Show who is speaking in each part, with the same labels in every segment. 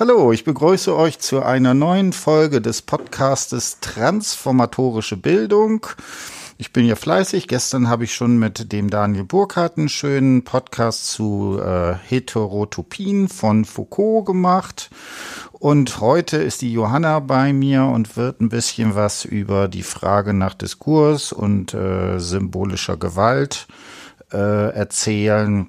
Speaker 1: Hallo, ich begrüße euch zu einer neuen Folge des Podcastes Transformatorische Bildung. Ich bin ja fleißig. Gestern habe ich schon mit dem Daniel Burkhardt einen schönen Podcast zu äh, Heterotopien von Foucault gemacht. Und heute ist die Johanna bei mir und wird ein bisschen was über die Frage nach Diskurs und äh, symbolischer Gewalt äh, erzählen.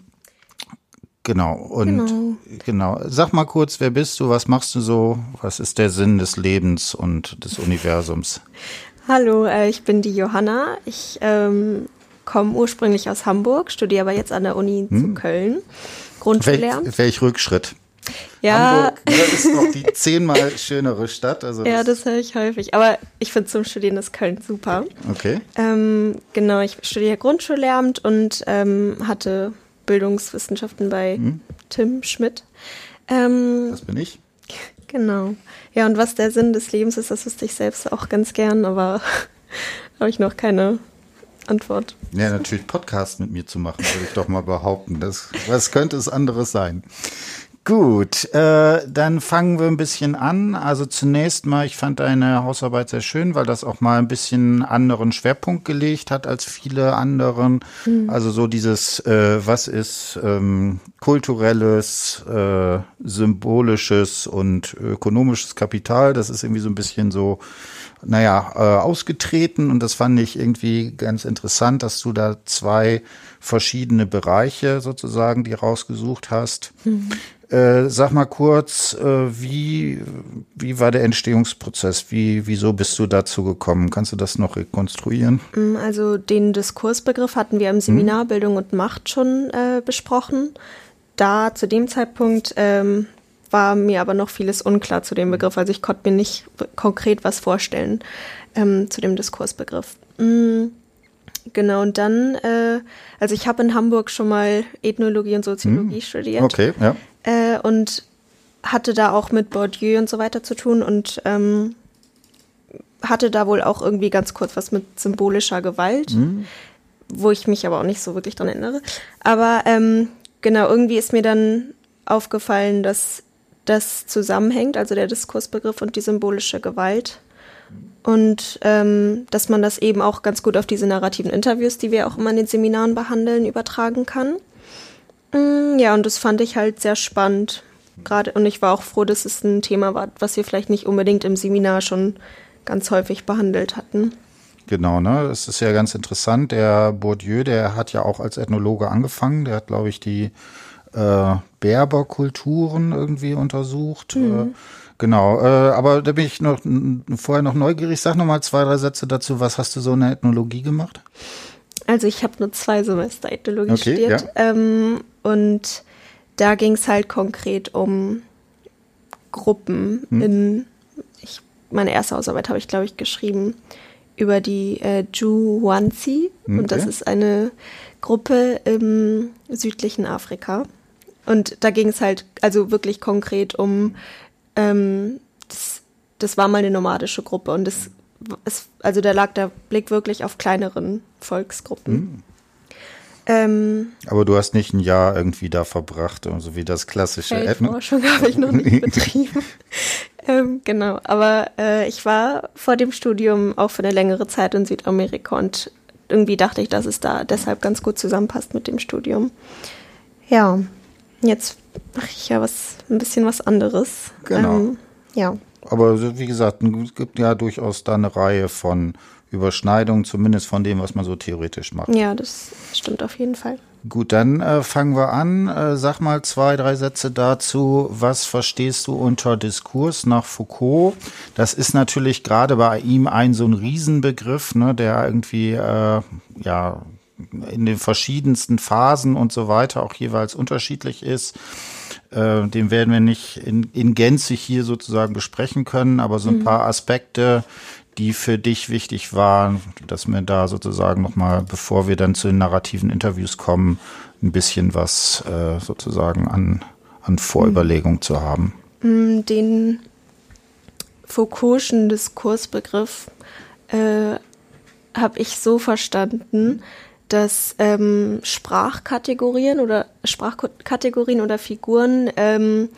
Speaker 1: Genau, und genau. genau. Sag mal kurz, wer bist du, was machst du so, was ist der Sinn des Lebens und des Universums?
Speaker 2: Hallo, äh, ich bin die Johanna. Ich ähm, komme ursprünglich aus Hamburg, studiere aber jetzt an der Uni hm. zu Köln.
Speaker 1: Grundschullehramt. Welch, welch Rückschritt? Ja. Hamburg ist noch die zehnmal schönere Stadt.
Speaker 2: Also das ja, das höre ich häufig. Aber ich finde zum Studieren ist Köln super.
Speaker 1: Okay.
Speaker 2: Ähm, genau, ich studiere Grundschullehramt und ähm, hatte Bildungswissenschaften bei hm. Tim Schmidt.
Speaker 1: Ähm, das bin ich.
Speaker 2: Genau. Ja, und was der Sinn des Lebens ist, das wüsste ich selbst auch ganz gern, aber habe ich noch keine Antwort.
Speaker 1: Ja, natürlich Podcast mit mir zu machen, würde ich doch mal behaupten. Das, was könnte es anderes sein? Gut, äh, dann fangen wir ein bisschen an. Also zunächst mal, ich fand deine Hausarbeit sehr schön, weil das auch mal ein bisschen anderen Schwerpunkt gelegt hat als viele anderen. Mhm. Also so dieses, äh, was ist ähm, kulturelles, äh, symbolisches und ökonomisches Kapital. Das ist irgendwie so ein bisschen so, naja, äh, ausgetreten und das fand ich irgendwie ganz interessant, dass du da zwei verschiedene Bereiche sozusagen, die rausgesucht hast. Mhm. Äh, sag mal kurz, äh, wie, wie war der Entstehungsprozess? Wie, wieso bist du dazu gekommen? Kannst du das noch rekonstruieren?
Speaker 2: Mm, also den Diskursbegriff hatten wir im Seminar hm? Bildung und Macht schon äh, besprochen. Da zu dem Zeitpunkt ähm, war mir aber noch vieles unklar zu dem Begriff. Also ich konnte mir nicht konkret was vorstellen ähm, zu dem Diskursbegriff. Mhm. Genau, und dann, äh, also ich habe in Hamburg schon mal Ethnologie und Soziologie mhm. studiert.
Speaker 1: Okay, ja
Speaker 2: äh, und hatte da auch mit Bourdieu und so weiter zu tun und ähm, hatte da wohl auch irgendwie ganz kurz was mit symbolischer Gewalt, mhm. wo ich mich aber auch nicht so wirklich dran erinnere. Aber ähm, genau, irgendwie ist mir dann aufgefallen, dass das zusammenhängt, also der Diskursbegriff und die symbolische Gewalt. Und ähm, dass man das eben auch ganz gut auf diese narrativen Interviews, die wir auch immer in den Seminaren behandeln, übertragen kann. Mm, ja, und das fand ich halt sehr spannend. Gerade, und ich war auch froh, dass es ein Thema war, was wir vielleicht nicht unbedingt im Seminar schon ganz häufig behandelt hatten.
Speaker 1: Genau, ne? Das ist ja ganz interessant. Der Bourdieu, der hat ja auch als Ethnologe angefangen. Der hat, glaube ich, die äh, Berberkulturen irgendwie untersucht. Mhm. Genau, äh, aber da bin ich noch vorher noch neugierig. Sag noch mal zwei, drei Sätze dazu. Was hast du so in der Ethnologie gemacht?
Speaker 2: Also ich habe nur zwei Semester Ethnologie okay, studiert. Ja. Ähm, und da ging es halt konkret um Gruppen hm. in, ich, meine erste Hausarbeit habe ich, glaube ich, geschrieben über die äh, Juwanzi. Okay. Und das ist eine Gruppe im südlichen Afrika. Und da ging es halt also wirklich konkret um, ähm, das, das war mal eine nomadische Gruppe und das, es, also da lag der Blick wirklich auf kleineren Volksgruppen. Hm.
Speaker 1: Ähm, Aber du hast nicht ein Jahr irgendwie da verbracht, so also wie das klassische
Speaker 2: Feldforschung habe ich noch nicht betrieben. ähm, genau, aber äh, ich war vor dem Studium auch für eine längere Zeit in Südamerika und irgendwie dachte ich, dass es da deshalb ganz gut zusammenpasst mit dem Studium. Ja, jetzt mache ich ja was ein bisschen was anderes.
Speaker 1: Genau. Ähm, ja. Aber wie gesagt, es gibt ja durchaus da eine Reihe von Überschneidung, zumindest von dem, was man so theoretisch macht.
Speaker 2: Ja, das stimmt auf jeden Fall.
Speaker 1: Gut, dann äh, fangen wir an. Äh, sag mal zwei, drei Sätze dazu. Was verstehst du unter Diskurs nach Foucault? Das ist natürlich gerade bei ihm ein so ein Riesenbegriff, ne, der irgendwie äh, ja in den verschiedensten Phasen und so weiter auch jeweils unterschiedlich ist. Äh, den werden wir nicht in, in Gänze hier sozusagen besprechen können, aber so ein mhm. paar Aspekte, die für dich wichtig waren, dass wir da sozusagen nochmal, bevor wir dann zu den narrativen Interviews kommen, ein bisschen was äh, sozusagen an, an Vorüberlegung mhm. zu haben?
Speaker 2: Mm, den Foucault'schen Diskursbegriff äh, habe ich so verstanden, dass ähm, Sprachkategorien oder Sprachkategorien oder Figuren ähm,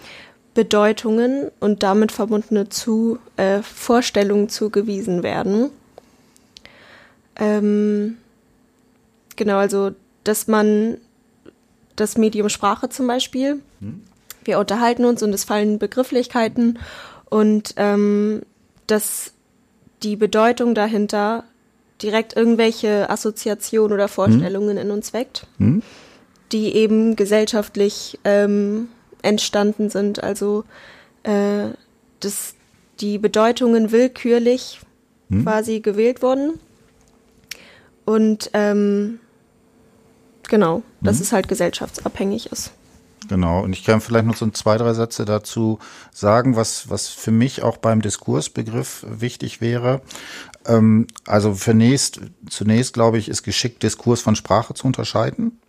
Speaker 2: Bedeutungen und damit verbundene zu, äh, Vorstellungen zugewiesen werden. Ähm, genau, also dass man das Medium Sprache zum Beispiel, hm. wir unterhalten uns und es fallen Begrifflichkeiten und ähm, dass die Bedeutung dahinter direkt irgendwelche Assoziationen oder Vorstellungen hm. in uns weckt, hm. die eben gesellschaftlich ähm, entstanden sind. Also äh, dass die Bedeutungen willkürlich hm. quasi gewählt wurden. Und ähm, genau, dass hm. es halt gesellschaftsabhängig ist.
Speaker 1: Genau, und ich kann vielleicht noch so zwei, drei Sätze dazu sagen, was, was für mich auch beim Diskursbegriff wichtig wäre. Ähm, also zunächst, zunächst glaube ich, ist geschickt, Diskurs von Sprache zu unterscheiden.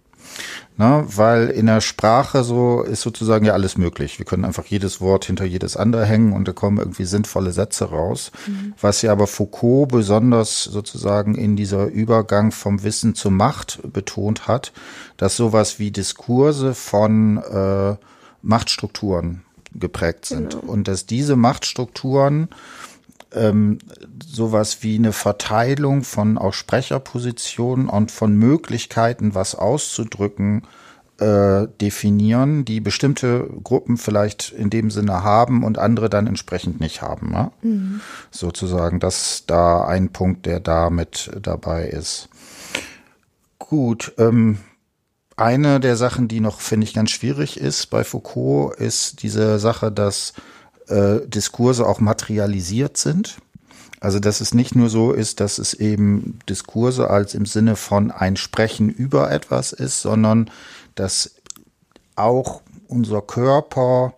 Speaker 1: Ne, weil in der Sprache so ist sozusagen ja alles möglich. Wir können einfach jedes Wort hinter jedes andere hängen und da kommen irgendwie sinnvolle Sätze raus. Mhm. Was ja aber Foucault besonders sozusagen in dieser Übergang vom Wissen zur Macht betont hat, dass sowas wie Diskurse von äh, Machtstrukturen geprägt sind genau. und dass diese Machtstrukturen ähm, sowas wie eine Verteilung von auch Sprecherpositionen und von Möglichkeiten, was auszudrücken, äh, definieren, die bestimmte Gruppen vielleicht in dem Sinne haben und andere dann entsprechend nicht haben. Ne? Mhm. Sozusagen, das da ein Punkt, der da mit dabei ist. Gut, ähm, eine der Sachen, die noch, finde ich, ganz schwierig ist bei Foucault, ist diese Sache, dass äh, Diskurse auch materialisiert sind. Also dass es nicht nur so ist, dass es eben Diskurse als im Sinne von ein Sprechen über etwas ist, sondern dass auch unser Körper,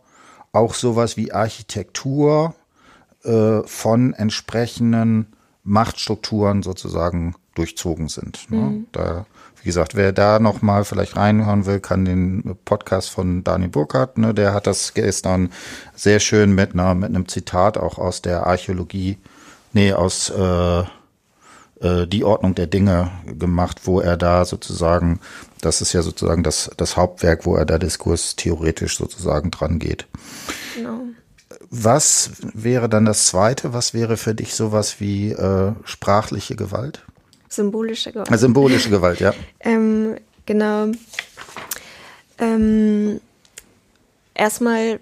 Speaker 1: auch sowas wie Architektur äh, von entsprechenden Machtstrukturen sozusagen durchzogen sind. Ne? Mhm. Da wie gesagt, wer da noch mal vielleicht reinhören will, kann den Podcast von Dani Burkhardt, ne, der hat das gestern sehr schön mit, einer, mit einem Zitat auch aus der Archäologie, nee, aus äh, äh, die Ordnung der Dinge gemacht, wo er da sozusagen, das ist ja sozusagen das, das Hauptwerk, wo er da Diskurs theoretisch sozusagen dran geht. Genau. Was wäre dann das Zweite? Was wäre für dich sowas wie äh, sprachliche Gewalt?
Speaker 2: Symbolische Gewalt.
Speaker 1: Symbolische Gewalt, ja.
Speaker 2: ähm, genau. Ähm, erstmal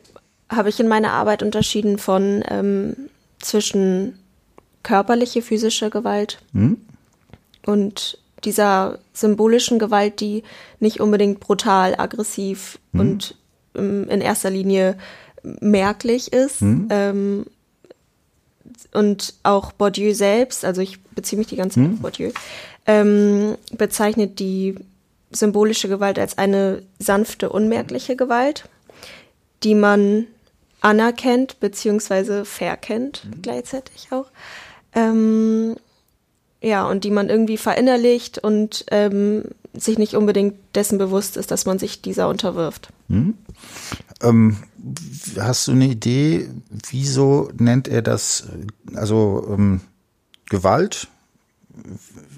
Speaker 2: habe ich in meiner Arbeit unterschieden von ähm, zwischen körperliche, physische Gewalt hm? und dieser symbolischen Gewalt, die nicht unbedingt brutal, aggressiv hm? und ähm, in erster Linie merklich ist, hm? ähm, und auch Bourdieu selbst, also ich beziehe mich die ganze Zeit hm. auf Bourdieu, ähm, bezeichnet die symbolische Gewalt als eine sanfte, unmerkliche Gewalt, die man anerkennt bzw. verkennt mhm. gleichzeitig auch. Ähm, ja, und die man irgendwie verinnerlicht und ähm, sich nicht unbedingt dessen bewusst ist, dass man sich dieser unterwirft.
Speaker 1: Mhm. Ähm, hast du eine Idee, wieso nennt er das, also ähm, Gewalt?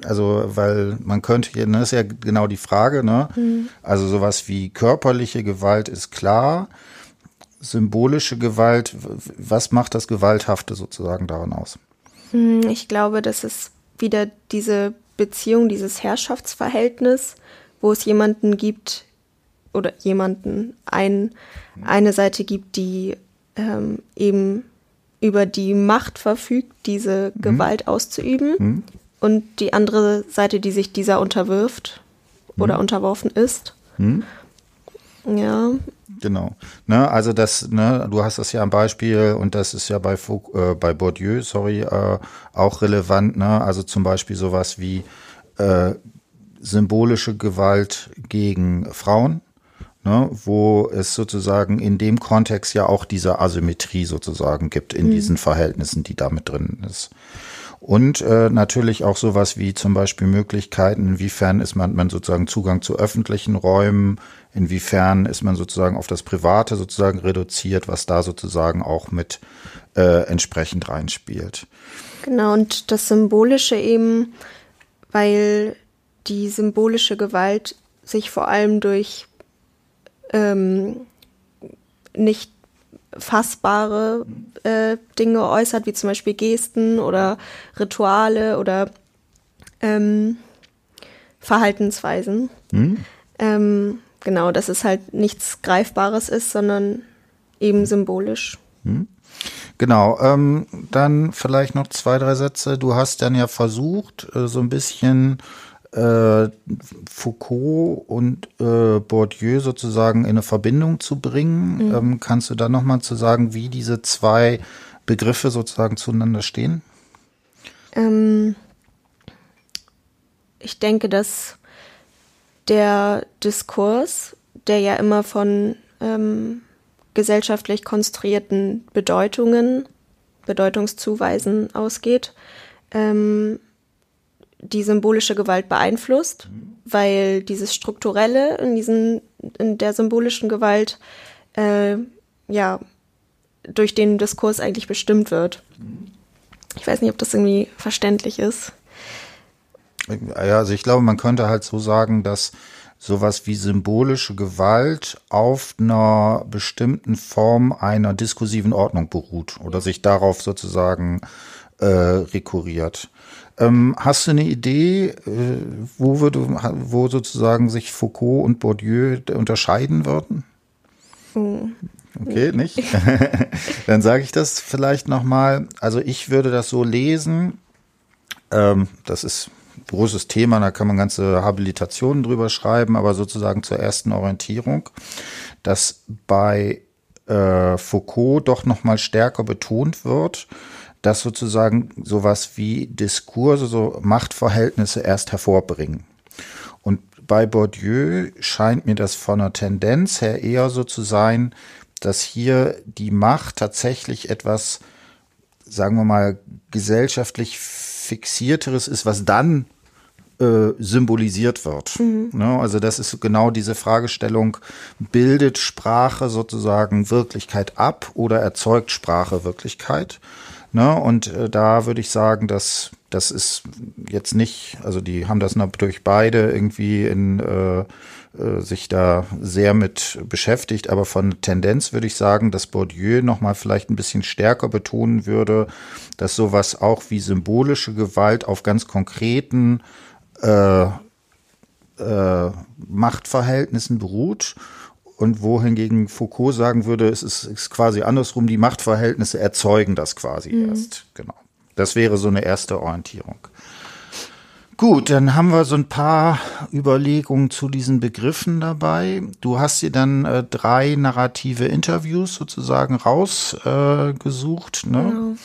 Speaker 1: Also, weil man könnte hier, ne, das ist ja genau die Frage, ne? Mhm. Also sowas wie körperliche Gewalt ist klar. Symbolische Gewalt, was macht das Gewalthafte sozusagen daran aus?
Speaker 2: Hm, ich glaube, das ist wieder diese Beziehung, dieses Herrschaftsverhältnis, wo es jemanden gibt oder jemanden, ein, eine Seite gibt, die ähm, eben über die Macht verfügt, diese mhm. Gewalt auszuüben mhm. und die andere Seite, die sich dieser unterwirft mhm. oder unterworfen ist. Mhm. Ja.
Speaker 1: Genau. Ne, also das, ne, du hast das ja am Beispiel und das ist ja bei, äh, bei Bourdieu, sorry, äh, auch relevant. Ne? Also zum Beispiel sowas wie äh, symbolische Gewalt gegen Frauen ne, wo es sozusagen in dem Kontext ja auch diese Asymmetrie sozusagen gibt in mhm. diesen Verhältnissen, die da mit drin ist. Und äh, natürlich auch sowas wie zum Beispiel Möglichkeiten, inwiefern ist man, man sozusagen Zugang zu öffentlichen Räumen, inwiefern ist man sozusagen auf das Private sozusagen reduziert, was da sozusagen auch mit äh, entsprechend reinspielt.
Speaker 2: Genau, und das Symbolische eben, weil die symbolische Gewalt sich vor allem durch ähm, nicht fassbare äh, Dinge äußert, wie zum Beispiel Gesten oder Rituale oder ähm, Verhaltensweisen. Mhm. Ähm, genau, dass es halt nichts Greifbares ist, sondern eben symbolisch. Mhm.
Speaker 1: Genau, ähm, dann vielleicht noch zwei, drei Sätze. Du hast dann ja versucht, äh, so ein bisschen äh, Foucault und äh, Bourdieu sozusagen in eine Verbindung zu bringen. Mhm. Ähm, kannst du da nochmal zu sagen, wie diese zwei Begriffe sozusagen zueinander stehen?
Speaker 2: Ähm, ich denke, dass der Diskurs, der ja immer von ähm, gesellschaftlich konstruierten Bedeutungen, Bedeutungszuweisen ausgeht, ähm, die symbolische Gewalt beeinflusst, weil dieses Strukturelle in, diesen, in der symbolischen Gewalt äh, ja durch den Diskurs eigentlich bestimmt wird. Ich weiß nicht, ob das irgendwie verständlich ist.
Speaker 1: Ja, also ich glaube, man könnte halt so sagen, dass sowas wie symbolische Gewalt auf einer bestimmten Form einer diskursiven Ordnung beruht oder sich darauf sozusagen äh, rekurriert. Ähm, hast du eine Idee, äh, wo, würde, wo sozusagen sich Foucault und Bourdieu unterscheiden würden? Hm. Okay, nicht? Dann sage ich das vielleicht nochmal. Also ich würde das so lesen. Ähm, das ist ein großes Thema, da kann man ganze Habilitationen drüber schreiben, aber sozusagen zur ersten Orientierung, dass bei äh, Foucault doch nochmal stärker betont wird, dass sozusagen sowas wie Diskurse, so Machtverhältnisse erst hervorbringen. Und bei Bourdieu scheint mir das von der Tendenz her eher so zu sein, dass hier die Macht tatsächlich etwas, sagen wir mal, gesellschaftlich fixierteres ist, was dann äh, symbolisiert wird. Mhm. Ne? Also das ist genau diese Fragestellung, bildet Sprache sozusagen Wirklichkeit ab oder erzeugt Sprache Wirklichkeit? Ne? Und äh, da würde ich sagen, dass das ist jetzt nicht, also die haben das natürlich beide irgendwie in äh, äh, sich da sehr mit beschäftigt, aber von Tendenz würde ich sagen, dass Bourdieu nochmal vielleicht ein bisschen stärker betonen würde, dass sowas auch wie symbolische Gewalt auf ganz konkreten äh, äh, Machtverhältnissen beruht und wohingegen Foucault sagen würde, es ist, ist, quasi andersrum, die Machtverhältnisse erzeugen das quasi mhm. erst. Genau. Das wäre so eine erste Orientierung. Gut, dann haben wir so ein paar Überlegungen zu diesen Begriffen dabei. Du hast dir dann äh, drei narrative Interviews sozusagen rausgesucht. Äh, ne?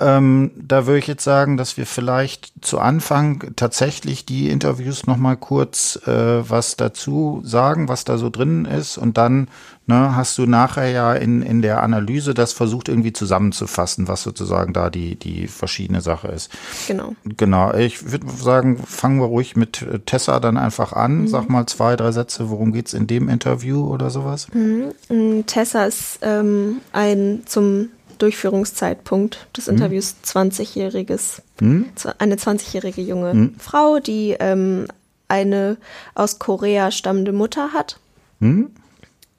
Speaker 1: Ähm, da würde ich jetzt sagen, dass wir vielleicht zu Anfang tatsächlich die Interviews noch mal kurz äh, was dazu sagen, was da so drin ist und dann ne, hast du nachher ja in, in der Analyse das versucht irgendwie zusammenzufassen, was sozusagen da die, die verschiedene Sache ist.
Speaker 2: Genau.
Speaker 1: Genau. Ich würde sagen, fangen wir ruhig mit äh, Tessa dann einfach an. Mhm. Sag mal zwei, drei Sätze, worum geht's in dem Interview oder sowas?
Speaker 2: Mhm. Tessa ist ähm, ein zum Durchführungszeitpunkt des mhm. Interviews 20-jähriges, mhm. eine 20-jährige junge mhm. Frau, die ähm, eine aus Korea stammende Mutter hat mhm.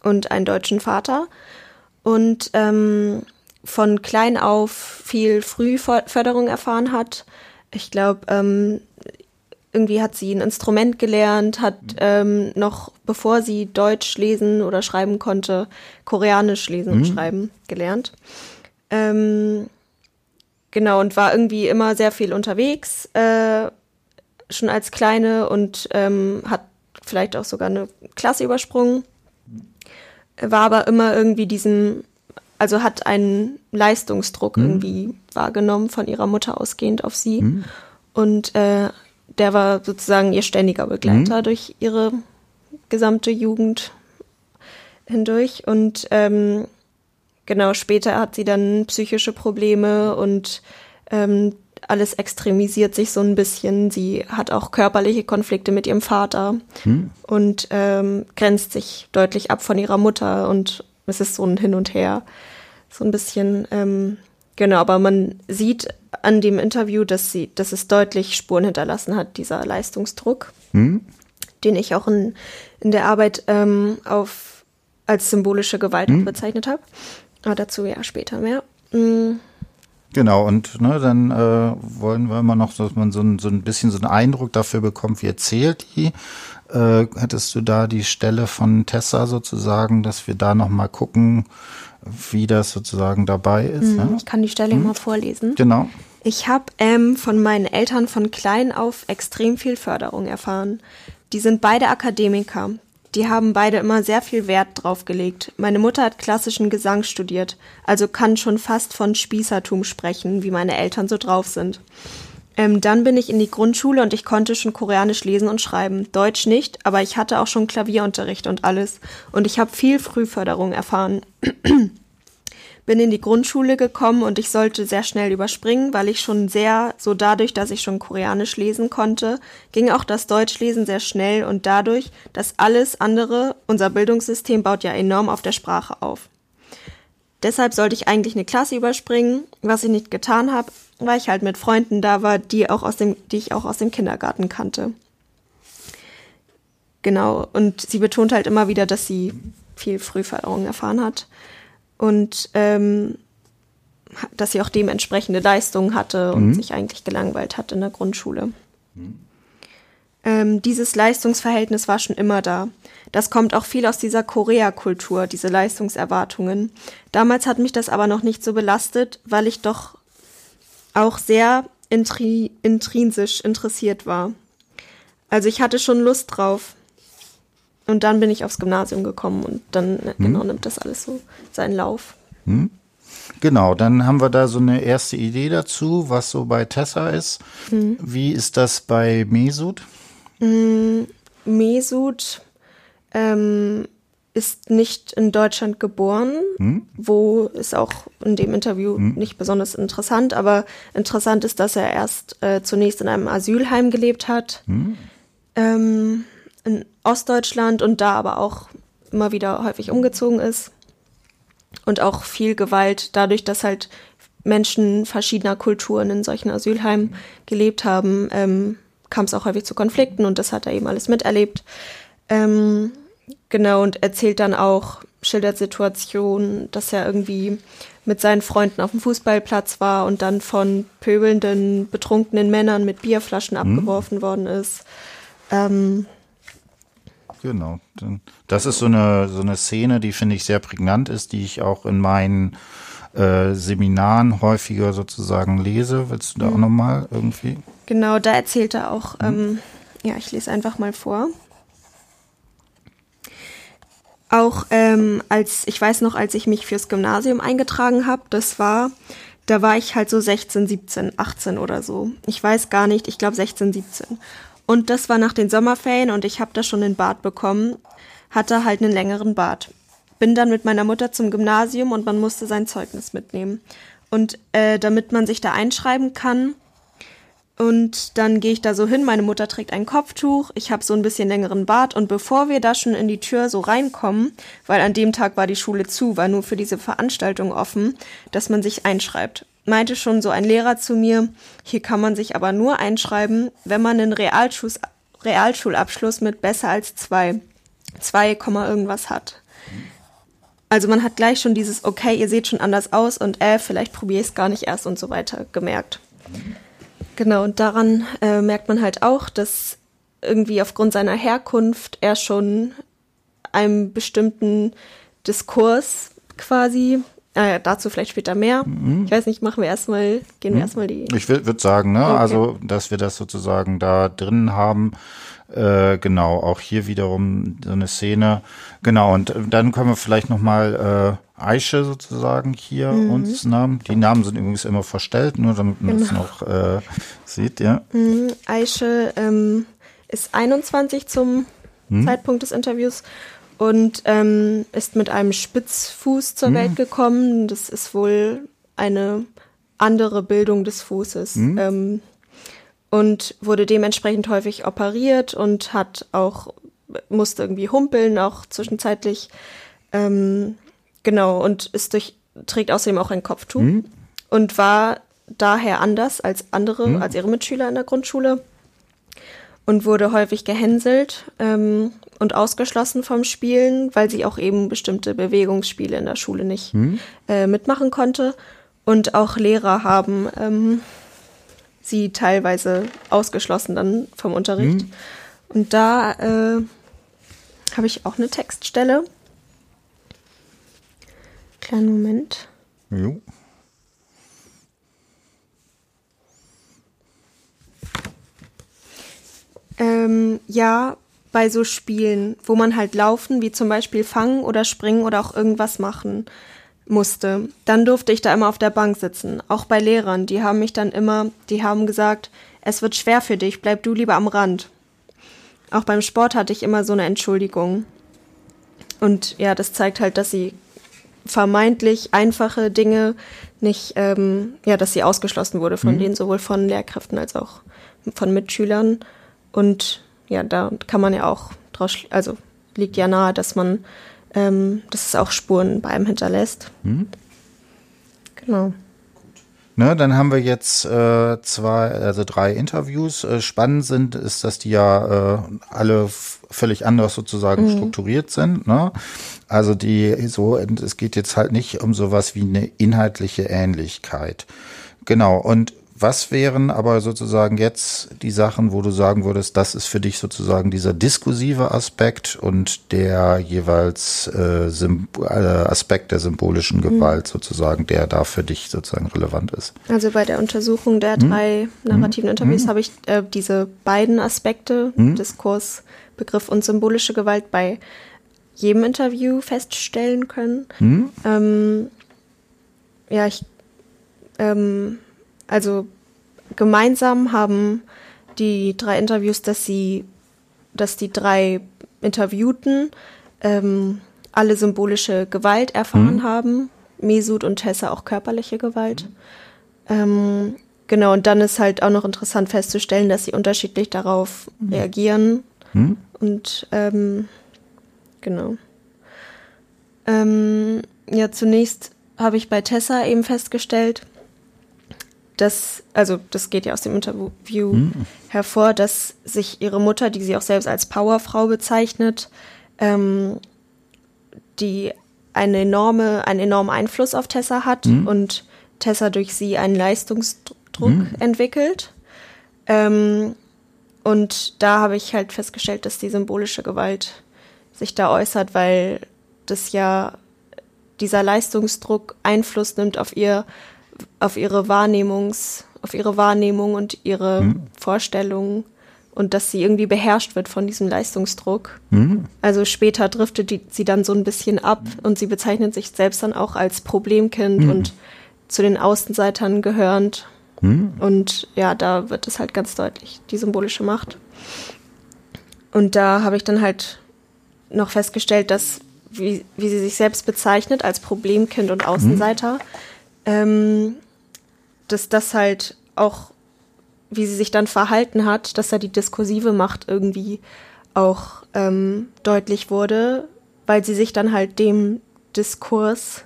Speaker 2: und einen deutschen Vater und ähm, von klein auf viel Frühförderung erfahren hat. Ich glaube, ähm, irgendwie hat sie ein Instrument gelernt, hat mhm. ähm, noch bevor sie Deutsch lesen oder schreiben konnte, Koreanisch lesen und mhm. schreiben gelernt. Ähm, genau, und war irgendwie immer sehr viel unterwegs, äh, schon als Kleine und ähm, hat vielleicht auch sogar eine Klasse übersprungen. War aber immer irgendwie diesen, also hat einen Leistungsdruck mhm. irgendwie wahrgenommen von ihrer Mutter ausgehend auf sie. Mhm. Und äh, der war sozusagen ihr ständiger Begleiter mhm. durch ihre gesamte Jugend hindurch. Und ähm, genau, später hat sie dann psychische Probleme und ähm, alles extremisiert sich so ein bisschen. Sie hat auch körperliche Konflikte mit ihrem Vater hm. und ähm, grenzt sich deutlich ab von ihrer Mutter und es ist so ein Hin und Her. So ein bisschen, ähm, genau, aber man sieht an dem Interview, dass sie, dass es deutlich Spuren hinterlassen hat, dieser Leistungsdruck, hm. den ich auch in, in der Arbeit ähm, auf als symbolische Gewalt hm. bezeichnet habe. Aber dazu ja später mehr. Mhm.
Speaker 1: Genau, und ne, dann äh, wollen wir immer noch, dass man so ein, so ein bisschen so einen Eindruck dafür bekommt, wie erzählt die. Äh, hättest du da die Stelle von Tessa sozusagen, dass wir da nochmal gucken, wie das sozusagen dabei ist?
Speaker 2: Mhm,
Speaker 1: ja?
Speaker 2: Ich kann die Stelle mhm. mal vorlesen.
Speaker 1: Genau.
Speaker 2: Ich habe ähm, von meinen Eltern von klein auf extrem viel Förderung erfahren. Die sind beide Akademiker. Die haben beide immer sehr viel Wert drauf gelegt. Meine Mutter hat klassischen Gesang studiert, also kann schon fast von Spießertum sprechen, wie meine Eltern so drauf sind. Ähm, dann bin ich in die Grundschule und ich konnte schon Koreanisch lesen und schreiben. Deutsch nicht, aber ich hatte auch schon Klavierunterricht und alles. Und ich habe viel Frühförderung erfahren bin in die Grundschule gekommen und ich sollte sehr schnell überspringen, weil ich schon sehr, so dadurch, dass ich schon Koreanisch lesen konnte, ging auch das Deutschlesen sehr schnell und dadurch, dass alles andere, unser Bildungssystem baut ja enorm auf der Sprache auf. Deshalb sollte ich eigentlich eine Klasse überspringen, was ich nicht getan habe, weil ich halt mit Freunden da war, die auch aus dem, die ich auch aus dem Kindergarten kannte. Genau, und sie betont halt immer wieder, dass sie viel Frühförderung erfahren hat und ähm, dass sie auch dementsprechende Leistungen hatte und mhm. sich eigentlich gelangweilt hat in der Grundschule. Mhm. Ähm, dieses Leistungsverhältnis war schon immer da. Das kommt auch viel aus dieser Korea-Kultur, diese Leistungserwartungen. Damals hat mich das aber noch nicht so belastet, weil ich doch auch sehr intri intrinsisch interessiert war. Also ich hatte schon Lust drauf. Und dann bin ich aufs Gymnasium gekommen und dann hm. genau nimmt das alles so seinen Lauf.
Speaker 1: Hm. Genau, dann haben wir da so eine erste Idee dazu, was so bei Tessa ist. Hm. Wie ist das bei Mesut?
Speaker 2: Hm, Mesut ähm, ist nicht in Deutschland geboren, hm? wo ist auch in dem Interview hm? nicht besonders interessant, aber interessant ist, dass er erst äh, zunächst in einem Asylheim gelebt hat. Hm? Ähm, in Ostdeutschland und da aber auch immer wieder häufig umgezogen ist. Und auch viel Gewalt, dadurch, dass halt Menschen verschiedener Kulturen in solchen Asylheimen gelebt haben, ähm, kam es auch häufig zu Konflikten und das hat er eben alles miterlebt. Ähm, genau, und erzählt dann auch, schildert Situationen, dass er irgendwie mit seinen Freunden auf dem Fußballplatz war und dann von pöbelnden, betrunkenen Männern mit Bierflaschen mhm. abgeworfen worden ist. Ähm,
Speaker 1: Genau. Das ist so eine, so eine Szene, die finde ich sehr prägnant ist, die ich auch in meinen äh, Seminaren häufiger sozusagen lese. Willst du da mhm. auch nochmal irgendwie?
Speaker 2: Genau, da erzählt er auch, mhm. ähm, ja, ich lese einfach mal vor. Auch ähm, als, ich weiß noch, als ich mich fürs Gymnasium eingetragen habe, das war, da war ich halt so 16, 17, 18 oder so. Ich weiß gar nicht, ich glaube 16, 17. Und das war nach den Sommerferien und ich habe da schon einen Bart bekommen, hatte halt einen längeren Bart. Bin dann mit meiner Mutter zum Gymnasium und man musste sein Zeugnis mitnehmen. Und äh, damit man sich da einschreiben kann, und dann gehe ich da so hin, meine Mutter trägt ein Kopftuch, ich habe so ein bisschen längeren Bart und bevor wir da schon in die Tür so reinkommen, weil an dem Tag war die Schule zu, war nur für diese Veranstaltung offen, dass man sich einschreibt meinte schon so ein Lehrer zu mir, hier kann man sich aber nur einschreiben, wenn man einen Realschus Realschulabschluss mit besser als zwei, zwei irgendwas hat. Also man hat gleich schon dieses, okay, ihr seht schon anders aus und äh, vielleicht probiere ich es gar nicht erst und so weiter gemerkt. Genau, und daran äh, merkt man halt auch, dass irgendwie aufgrund seiner Herkunft er schon einem bestimmten Diskurs quasi Ah dazu vielleicht später mehr. Mhm. Ich weiß nicht, machen wir erstmal, gehen wir mhm. erstmal die.
Speaker 1: Ich würde sagen, ne, okay. also, dass wir das sozusagen da drin haben. Äh, genau, auch hier wiederum so eine Szene. Genau, und dann können wir vielleicht nochmal äh, Aische sozusagen hier mhm. uns Namen. Die Namen sind übrigens immer verstellt, nur damit man es genau. noch äh, sieht, ja.
Speaker 2: Mhm. Aische ähm, ist 21 zum mhm. Zeitpunkt des Interviews und ähm, ist mit einem Spitzfuß zur mhm. Welt gekommen. Das ist wohl eine andere Bildung des Fußes. Mhm. Ähm, und wurde dementsprechend häufig operiert und hat auch, musste irgendwie humpeln, auch zwischenzeitlich. Ähm, genau, und ist durch, trägt außerdem auch ein Kopftuch mhm. und war daher anders als andere, mhm. als ihre Mitschüler in der Grundschule und wurde häufig gehänselt, ähm, und ausgeschlossen vom Spielen, weil sie auch eben bestimmte Bewegungsspiele in der Schule nicht
Speaker 1: Hm?
Speaker 2: äh, mitmachen konnte. Und auch Lehrer haben ähm, sie teilweise ausgeschlossen dann vom Unterricht.
Speaker 1: Hm?
Speaker 2: Und da äh, habe ich auch eine Textstelle. Kleinen Moment.
Speaker 1: Jo.
Speaker 2: Ähm, ja, bei so Spielen, wo man halt laufen, wie zum Beispiel fangen oder springen oder auch irgendwas machen musste, dann durfte ich da immer auf der Bank sitzen. Auch bei Lehrern, die haben mich dann immer, die haben gesagt, es wird schwer für dich, bleib du lieber am Rand. Auch beim Sport hatte ich immer so eine Entschuldigung. Und ja, das zeigt halt, dass sie vermeintlich einfache Dinge nicht, ähm, ja, dass sie ausgeschlossen wurde von denen, sowohl von Lehrkräften als auch von Mitschülern. Und ja, da kann man ja auch draus, also liegt ja nahe, dass man, ähm, dass es auch Spuren bei einem hinterlässt. Genau.
Speaker 1: Ne, dann haben wir jetzt äh, zwei, also drei Interviews. Äh, spannend sind, ist, dass die ja äh, alle völlig anders sozusagen strukturiert sind. Ne? Also die so, es geht jetzt halt nicht um sowas wie eine inhaltliche Ähnlichkeit. Genau. Und was wären aber sozusagen jetzt die Sachen, wo du sagen würdest, das ist für dich sozusagen dieser diskursive Aspekt und der jeweils äh, äh, Aspekt der symbolischen Gewalt sozusagen, der da für dich sozusagen relevant ist?
Speaker 2: Also bei der Untersuchung der drei narrativen Interviews habe ich äh, diese beiden Aspekte, Diskurs, Begriff und symbolische Gewalt, bei jedem Interview feststellen können. Ähm, ja, ich, ähm, also gemeinsam haben die drei Interviews, dass sie, dass die drei Interviewten ähm, alle symbolische Gewalt erfahren haben. Mesut und Tessa auch körperliche Gewalt. Ähm, genau, und dann ist halt auch noch interessant festzustellen, dass sie unterschiedlich darauf reagieren. Und ähm, genau. Ähm, ja, zunächst habe ich bei Tessa eben festgestellt, dass, also das geht ja aus dem Interview hervor, dass sich ihre Mutter, die sie auch selbst als Powerfrau bezeichnet, ähm, die eine enorme, einen enormen Einfluss auf Tessa hat und Tessa durch sie einen Leistungsdruck entwickelt. Ähm, und da habe ich halt festgestellt, dass die symbolische Gewalt sich da äußert, weil das ja dieser Leistungsdruck Einfluss nimmt auf ihr, auf ihre Wahrnehmungs, auf ihre Wahrnehmung und ihre Vorstellungen und dass sie irgendwie beherrscht wird von diesem Leistungsdruck. Also später driftet die, sie dann so ein bisschen ab und sie bezeichnet sich selbst dann auch als Problemkind und zu den Außenseitern gehörend. Und ja, da wird es halt ganz deutlich, die symbolische Macht. Und da habe ich dann halt noch festgestellt, dass, wie, wie sie sich selbst bezeichnet als Problemkind und Außenseiter, ähm, dass das halt auch, wie sie sich dann verhalten hat, dass da die diskursive Macht irgendwie auch ähm, deutlich wurde, weil sie sich dann halt dem Diskurs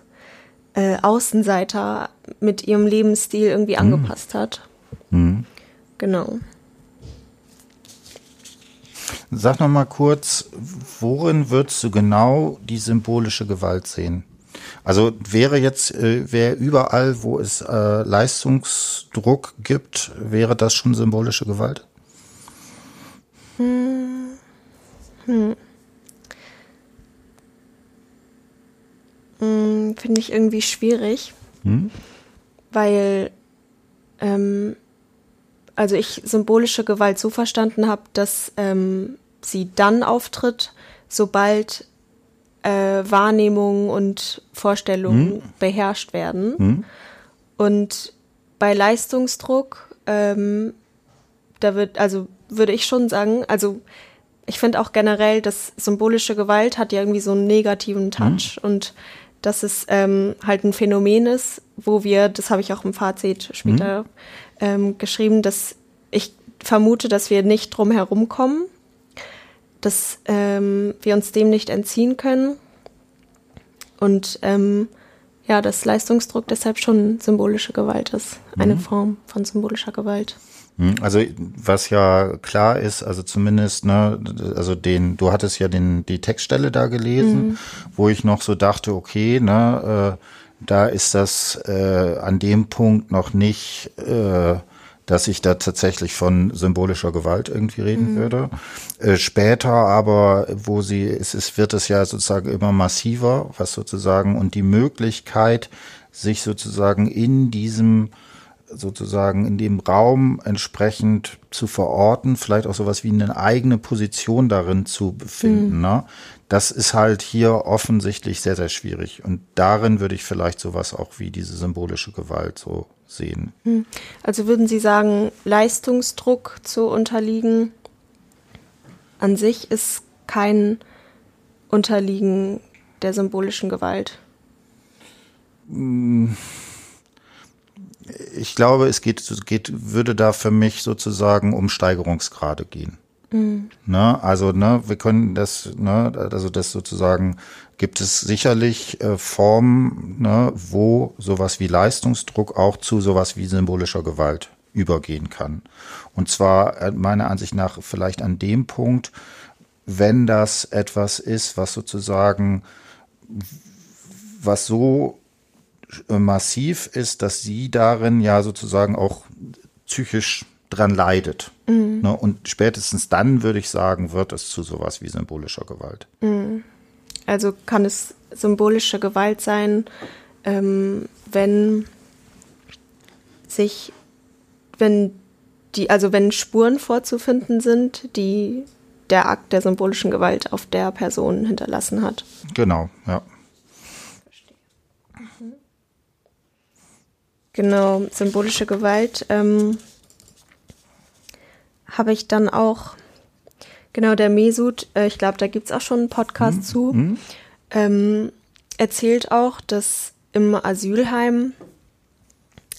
Speaker 2: äh, Außenseiter mit ihrem Lebensstil irgendwie angepasst hat. Genau.
Speaker 1: Sag noch mal kurz, worin würdest du genau die symbolische Gewalt sehen? Also wäre jetzt, äh, wäre überall, wo es äh, Leistungsdruck gibt, wäre das schon symbolische Gewalt?
Speaker 2: Hm, Finde ich irgendwie schwierig, weil ähm, also ich symbolische Gewalt so verstanden habe, dass ähm, sie dann auftritt, sobald äh, Wahrnehmung und Vorstellungen beherrscht werden. Und bei Leistungsdruck, ähm, da wird, also würde ich schon sagen, also ich finde auch generell, dass symbolische Gewalt hat ja irgendwie so einen negativen Touch. Und dass es ähm, halt ein Phänomen ist, wo wir, das habe ich auch im Fazit später ähm, geschrieben, dass ich vermute, dass wir nicht drum herum kommen, dass ähm, wir uns dem nicht entziehen können und ähm, ja, dass Leistungsdruck deshalb schon symbolische Gewalt ist, eine Form von symbolischer Gewalt.
Speaker 1: Hm, also was ja klar ist, also zumindest, ne, also den, du hattest ja den die Textstelle da gelesen, mhm. wo ich noch so dachte, okay, ne, äh, da ist das äh, an dem Punkt noch nicht, äh, dass ich da tatsächlich von symbolischer Gewalt irgendwie reden mhm. würde. Äh, später aber, wo sie, es ist, wird es ja sozusagen immer massiver, was sozusagen und die Möglichkeit, sich sozusagen in diesem sozusagen in dem Raum entsprechend zu verorten, vielleicht auch sowas wie eine eigene Position darin zu befinden. Mhm. Ne? Das ist halt hier offensichtlich sehr, sehr schwierig. Und darin würde ich vielleicht sowas auch wie diese symbolische Gewalt so sehen.
Speaker 2: Mhm. Also würden Sie sagen, Leistungsdruck zu unterliegen an sich ist kein Unterliegen der symbolischen Gewalt?
Speaker 1: Mhm ich glaube, es geht, geht, würde da für mich sozusagen um Steigerungsgrade gehen. Mhm. Ne, also, ne, wir können das, ne, also das sozusagen gibt es sicherlich äh, Formen, ne, wo sowas wie Leistungsdruck auch zu sowas wie symbolischer Gewalt übergehen kann. Und zwar äh, meiner Ansicht nach vielleicht an dem Punkt, wenn das etwas ist, was sozusagen, was so massiv ist, dass sie darin ja sozusagen auch psychisch dran leidet. Mhm. Ne? Und spätestens dann, würde ich sagen, wird es zu sowas wie symbolischer Gewalt.
Speaker 2: Mhm. Also kann es symbolische Gewalt sein, ähm, wenn sich, wenn die, also wenn Spuren vorzufinden sind, die der Akt der symbolischen Gewalt auf der Person hinterlassen hat.
Speaker 1: Genau, ja.
Speaker 2: Genau, symbolische Gewalt ähm, habe ich dann auch, genau, der Mesut, äh, ich glaube, da gibt es auch schon einen Podcast mhm. zu, mhm. Ähm, erzählt auch, dass im Asylheim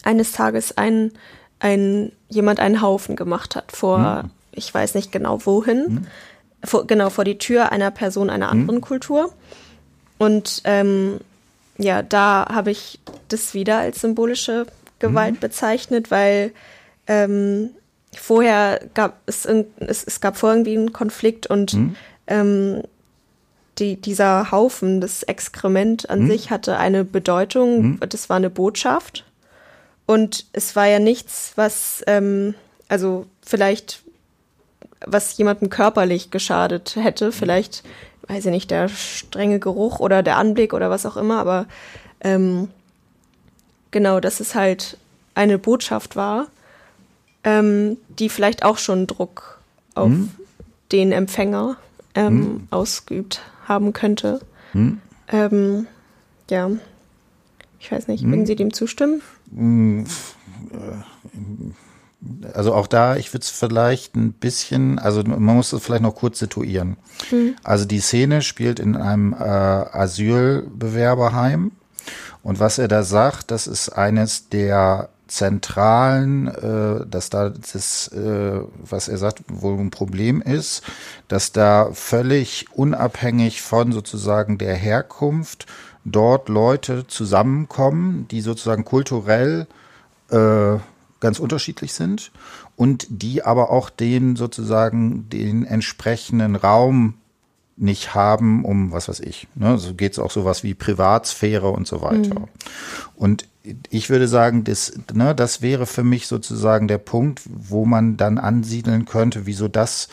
Speaker 2: eines Tages ein, ein, jemand einen Haufen gemacht hat vor, mhm. ich weiß nicht genau wohin, mhm. vor, genau vor die Tür einer Person einer anderen mhm. Kultur. Und ähm, ja, da habe ich das wieder als symbolische Gewalt mhm. bezeichnet, weil ähm, vorher gab es, es, es gab vorher irgendwie einen Konflikt und mhm. ähm, die, dieser Haufen, das Exkrement an mhm. sich hatte eine Bedeutung, mhm. das war eine Botschaft. Und es war ja nichts, was, ähm, also vielleicht, was jemandem körperlich geschadet hätte, vielleicht weiß ich nicht, der strenge Geruch oder der Anblick oder was auch immer, aber ähm, genau, dass es halt eine Botschaft war, ähm, die vielleicht auch schon Druck auf hm? den Empfänger ähm, hm? ausgeübt haben könnte. Hm? Ähm, ja, ich weiß nicht, würden hm? Sie dem zustimmen?
Speaker 1: Also auch da, ich würde es vielleicht ein bisschen, also man muss es vielleicht noch kurz situieren. Mhm. Also die Szene spielt in einem äh, Asylbewerberheim und was er da sagt, das ist eines der zentralen, äh, dass da das, äh, was er sagt, wohl ein Problem ist, dass da völlig unabhängig von sozusagen der Herkunft dort Leute zusammenkommen, die sozusagen kulturell äh, ganz unterschiedlich sind und die aber auch den sozusagen den entsprechenden Raum nicht haben, um was weiß ich. Ne? So geht es auch sowas wie Privatsphäre und so weiter. Mhm. Und ich würde sagen, das, ne, das wäre für mich sozusagen der Punkt, wo man dann ansiedeln könnte, wieso das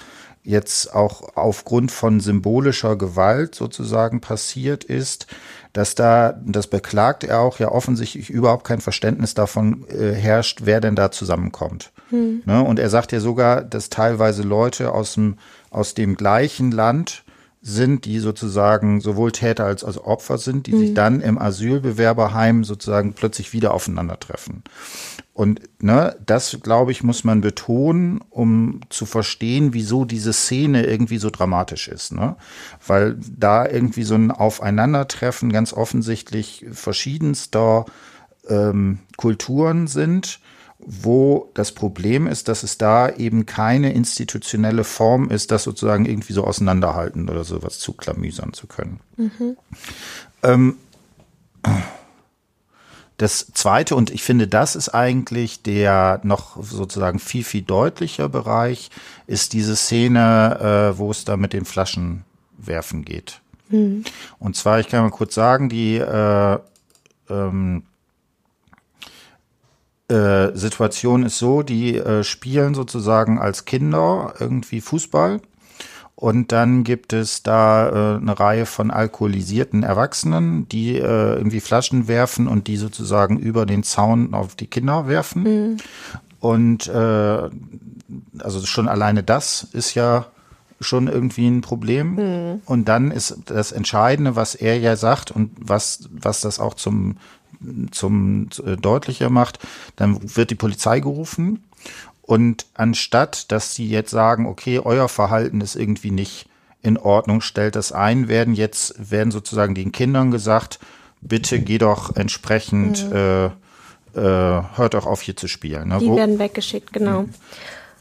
Speaker 1: jetzt auch aufgrund von symbolischer Gewalt sozusagen passiert ist, dass da, das beklagt er auch, ja offensichtlich überhaupt kein Verständnis davon äh, herrscht, wer denn da zusammenkommt. Hm. Ne? Und er sagt ja sogar, dass teilweise Leute aus dem, aus dem gleichen Land sind, die sozusagen sowohl Täter als, als Opfer sind, die mhm. sich dann im Asylbewerberheim sozusagen plötzlich wieder aufeinandertreffen. Und ne, das, glaube ich, muss man betonen, um zu verstehen, wieso diese Szene irgendwie so dramatisch ist. Ne? Weil da irgendwie so ein Aufeinandertreffen ganz offensichtlich verschiedenster ähm, Kulturen sind wo das Problem ist, dass es da eben keine institutionelle Form ist, das sozusagen irgendwie so auseinanderhalten oder sowas zuklamüsern zu können. Mhm. Ähm, das zweite, und ich finde, das ist eigentlich der noch sozusagen viel, viel deutlicher Bereich, ist diese Szene, äh, wo es da mit den Flaschenwerfen geht. Mhm. Und zwar, ich kann mal kurz sagen, die äh, ähm, äh, Situation ist so, die äh, spielen sozusagen als Kinder irgendwie Fußball und dann gibt es da äh, eine Reihe von alkoholisierten Erwachsenen, die äh, irgendwie Flaschen werfen und die sozusagen über den Zaun auf die Kinder werfen. Mhm. Und äh, also schon alleine das ist ja schon irgendwie ein Problem. Mhm. Und dann ist das Entscheidende, was er ja sagt und was, was das auch zum, zum äh, deutlicher macht, dann wird die Polizei gerufen und anstatt, dass sie jetzt sagen, okay, euer Verhalten ist irgendwie nicht in Ordnung, stellt das ein, werden jetzt, werden sozusagen den Kindern gesagt, bitte geh doch entsprechend, mhm. äh, äh, hört doch auf hier zu spielen.
Speaker 2: Ne? Die Wo, werden weggeschickt, genau.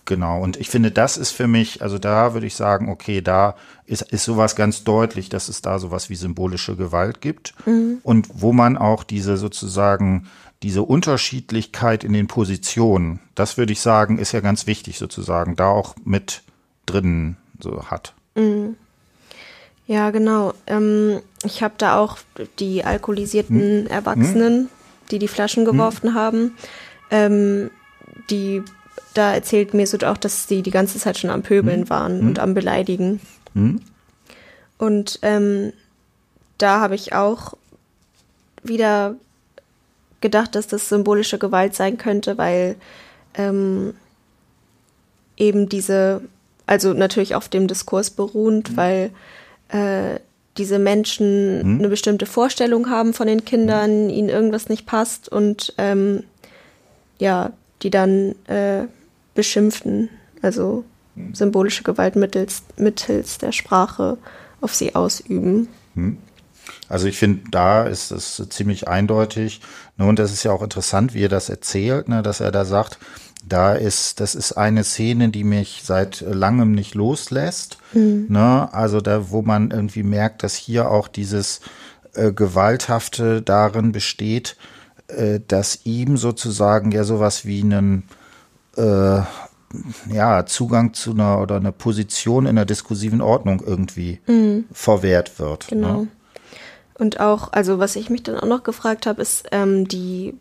Speaker 1: Genau, und ich finde, das ist für mich, also da würde ich sagen, okay, da ist, ist sowas ganz deutlich, dass es da sowas wie symbolische Gewalt gibt mhm. und wo man auch diese sozusagen diese Unterschiedlichkeit in den Positionen, das würde ich sagen, ist ja ganz wichtig sozusagen, da auch mit drin so hat. Mhm.
Speaker 2: Ja, genau. Ähm, ich habe da auch die alkoholisierten hm? Erwachsenen, hm? die die Flaschen geworfen hm? haben, ähm, die da erzählt Mesut auch, dass sie die ganze Zeit schon am Pöbeln hm? waren und am Beleidigen. Hm? Und ähm, da habe ich auch wieder gedacht, dass das symbolische Gewalt sein könnte, weil ähm, eben diese, also natürlich auf dem Diskurs beruhend, mhm. weil äh, diese Menschen mhm. eine bestimmte Vorstellung haben von den Kindern, mhm. ihnen irgendwas nicht passt und ähm, ja, die dann äh, beschimpfen, also mhm. symbolische Gewalt mittels, mittels der Sprache auf sie ausüben. Mhm.
Speaker 1: Also ich finde, da ist es ziemlich eindeutig. Und das ist ja auch interessant, wie er das erzählt, ne, dass er da sagt, da ist, das ist eine Szene, die mich seit langem nicht loslässt. Mhm. Ne? Also da, wo man irgendwie merkt, dass hier auch dieses äh, Gewalthafte darin besteht, äh, dass ihm sozusagen ja sowas wie einen äh, ja, Zugang zu einer oder eine Position in der diskursiven Ordnung irgendwie mhm. verwehrt wird.
Speaker 2: Ne? Genau. Ne? Und auch, also was ich mich dann auch noch gefragt habe, ist ähm, die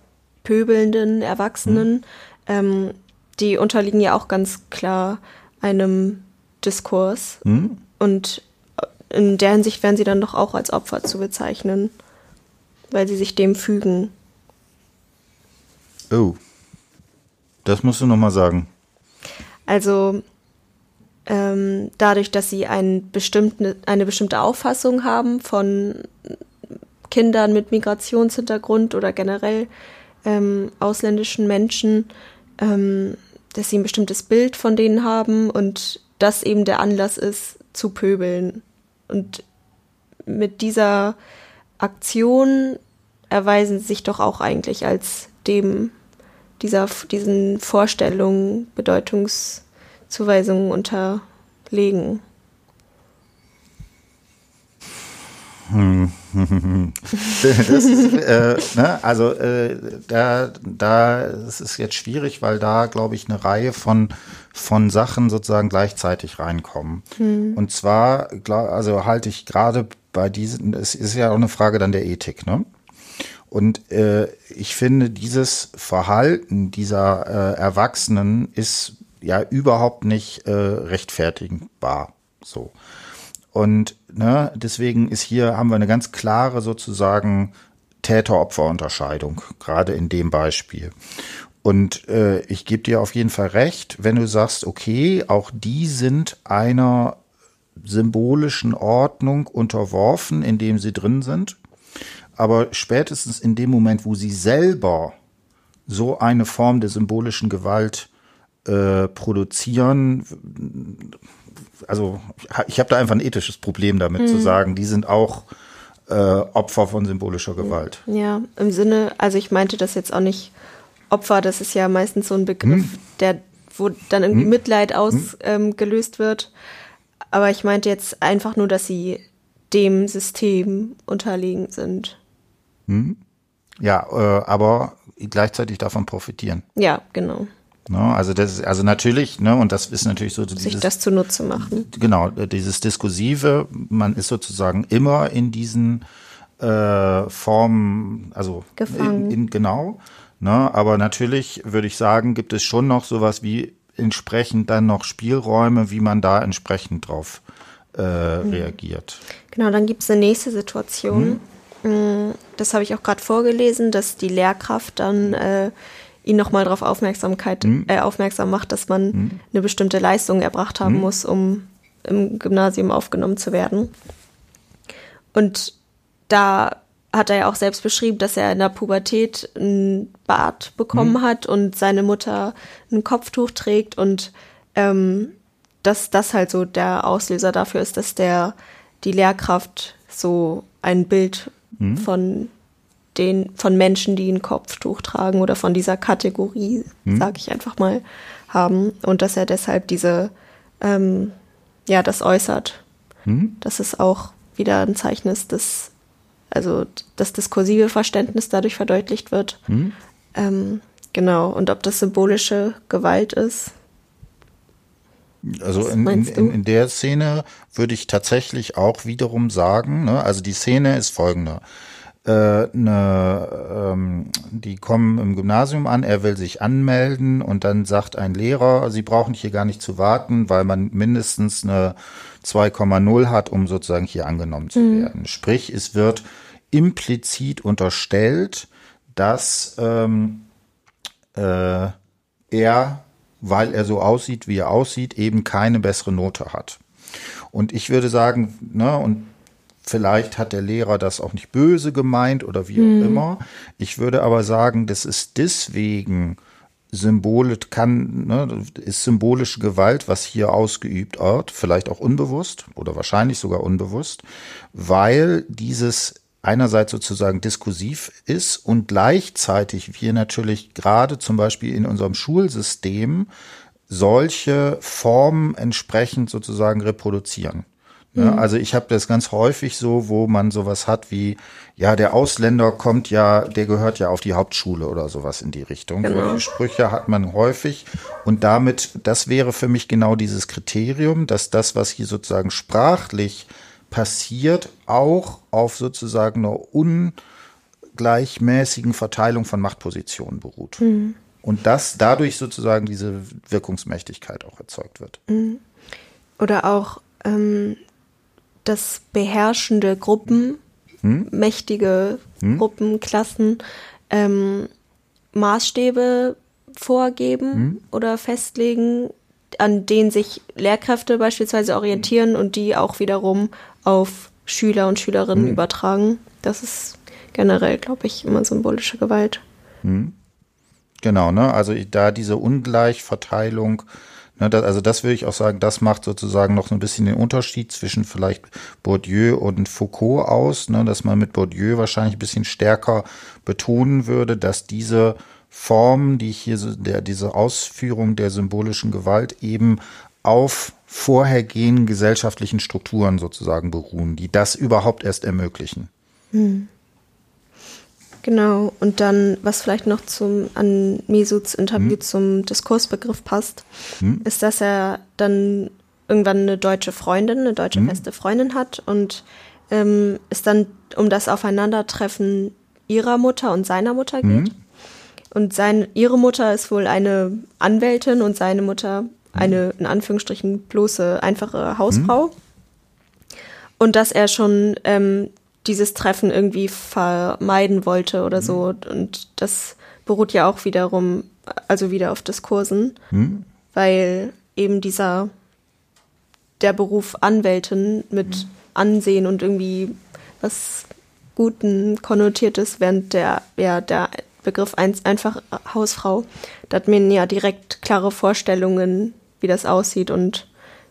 Speaker 2: pöbelnden Erwachsenen, mhm. ähm, die unterliegen ja auch ganz klar einem Diskurs. Mhm. Und in der Hinsicht werden sie dann doch auch als Opfer zu bezeichnen, weil sie sich dem fügen.
Speaker 1: Oh, das musst du nochmal sagen.
Speaker 2: Also ähm, dadurch, dass sie ein bestimmte, eine bestimmte Auffassung haben von Kindern mit Migrationshintergrund oder generell ähm, ausländischen Menschen, ähm, dass sie ein bestimmtes Bild von denen haben und das eben der Anlass ist, zu pöbeln. Und mit dieser Aktion erweisen sie sich doch auch eigentlich als dem dieser, diesen Vorstellungen, Bedeutungszuweisungen unterlegen.
Speaker 1: Hm. das äh, ne, also äh, da, da ist es jetzt schwierig, weil da, glaube ich, eine Reihe von, von Sachen sozusagen gleichzeitig reinkommen. Hm. Und zwar, also halte ich gerade bei diesen, es ist ja auch eine Frage dann der Ethik, ne? Und äh, ich finde, dieses Verhalten dieser äh, Erwachsenen ist ja überhaupt nicht äh, rechtfertigbar. So. Und ne, deswegen ist hier, haben wir eine ganz klare sozusagen Täter-Opfer-Unterscheidung, gerade in dem Beispiel. Und äh, ich gebe dir auf jeden Fall recht, wenn du sagst, okay, auch die sind einer symbolischen Ordnung unterworfen, in dem sie drin sind. Aber spätestens in dem Moment, wo sie selber so eine Form der symbolischen Gewalt äh, produzieren, also ich habe da einfach ein ethisches Problem damit mhm. zu sagen, die sind auch äh, Opfer von symbolischer Gewalt.
Speaker 2: Ja, im Sinne, also ich meinte das jetzt auch nicht Opfer, das ist ja meistens so ein Begriff, mhm. der, wo dann irgendwie mhm. Mitleid ausgelöst ähm, wird. Aber ich meinte jetzt einfach nur, dass sie dem System unterlegen sind.
Speaker 1: Mhm. Ja, äh, aber gleichzeitig davon profitieren.
Speaker 2: Ja, genau.
Speaker 1: Ne, also das ist, also natürlich, ne, und das ist natürlich so
Speaker 2: Sich
Speaker 1: dieses,
Speaker 2: das zunutze machen.
Speaker 1: genau, dieses Diskursive, man ist sozusagen immer in diesen äh, Formen, also
Speaker 2: Gefangen.
Speaker 1: In, in, genau, ne, aber natürlich würde ich sagen, gibt es schon noch sowas wie entsprechend dann noch Spielräume, wie man da entsprechend drauf äh, reagiert.
Speaker 2: Genau, dann gibt es eine nächste Situation. Mm, Das habe ich auch gerade vorgelesen, dass die Lehrkraft dann äh, ihn nochmal darauf Aufmerksamkeit, äh, aufmerksam macht, dass man eine bestimmte Leistung erbracht haben muss, um im Gymnasium aufgenommen zu werden. Und da hat er ja auch selbst beschrieben, dass er in der Pubertät ein Bart bekommen hat und seine Mutter ein Kopftuch trägt und ähm, dass das halt so der Auslöser dafür ist, dass der die Lehrkraft so ein Bild von den von Menschen, die ein Kopftuch tragen oder von dieser Kategorie, sage ich einfach mal, haben und dass er deshalb diese ähm, ja das äußert. Dass es auch wieder ein Zeichen ist, dass also das diskursive Verständnis dadurch verdeutlicht wird. Ähm, genau und ob das symbolische Gewalt ist.
Speaker 1: Also in, in, in der Szene würde ich tatsächlich auch wiederum sagen, ne, also die Szene ist folgende. Äh, ne, ähm, die kommen im Gymnasium an, er will sich anmelden und dann sagt ein Lehrer, sie brauchen hier gar nicht zu warten, weil man mindestens eine 2,0 hat, um sozusagen hier angenommen zu werden. Sprich, es wird implizit unterstellt, dass ähm, äh, er, weil er so aussieht, wie er aussieht, eben keine bessere Note hat. Und ich würde sagen, ne, und vielleicht hat der Lehrer das auch nicht böse gemeint oder wie auch immer. Ich würde aber sagen, das ist deswegen symbolisch kann, ne, ist symbolische Gewalt, was hier ausgeübt wird, vielleicht auch unbewusst oder wahrscheinlich sogar unbewusst, weil dieses einerseits sozusagen diskursiv ist und gleichzeitig wir natürlich gerade zum Beispiel in unserem Schulsystem solche Formen entsprechend sozusagen reproduzieren. Ja, also ich habe das ganz häufig so, wo man sowas hat wie, ja, der Ausländer kommt ja, der gehört ja auf die Hauptschule oder sowas in die Richtung.
Speaker 2: Genau.
Speaker 1: Solche Sprüche hat man häufig und damit, das wäre für mich genau dieses Kriterium, dass das, was hier sozusagen sprachlich passiert, auch auf sozusagen einer ungleichmäßigen Verteilung von Machtpositionen beruht. Und dass dadurch sozusagen diese Wirkungsmächtigkeit auch erzeugt wird.
Speaker 2: Oder auch ähm, dass beherrschende Gruppen, mächtige Gruppen, Klassen ähm, Maßstäbe vorgeben oder festlegen, an denen sich Lehrkräfte beispielsweise orientieren und die auch wiederum auf Schüler und Schülerinnen übertragen. Das ist generell, glaube ich, immer symbolische Gewalt.
Speaker 1: Genau, ne? Also da diese Ungleichverteilung, ne, das, also das würde ich auch sagen, das macht sozusagen noch so ein bisschen den Unterschied zwischen vielleicht Bourdieu und Foucault aus, ne, dass man mit Bourdieu wahrscheinlich ein bisschen stärker betonen würde, dass diese Formen, die hier der, diese Ausführung der symbolischen Gewalt eben auf vorhergehenden gesellschaftlichen Strukturen sozusagen beruhen, die das überhaupt erst ermöglichen.
Speaker 2: Genau, und dann, was vielleicht noch zum, an Mesuts Interview zum Diskursbegriff passt, ist, dass er dann irgendwann eine deutsche Freundin, eine deutsche feste Freundin hat und ähm, es dann um das Aufeinandertreffen ihrer Mutter und seiner Mutter geht. Und sein, ihre Mutter ist wohl eine Anwältin und seine Mutter eine, in Anführungsstrichen, bloße, einfache Hausfrau. Und dass er schon ähm, dieses Treffen irgendwie vermeiden wollte oder so. Und das beruht ja auch wiederum, also wieder auf Diskursen, weil eben dieser, der Beruf Anwältin mit Ansehen und irgendwie was Guten konnotiert ist, während der, ja, der Begriff ein, einfach Hausfrau, da hat man ja direkt klare Vorstellungen, wie das aussieht und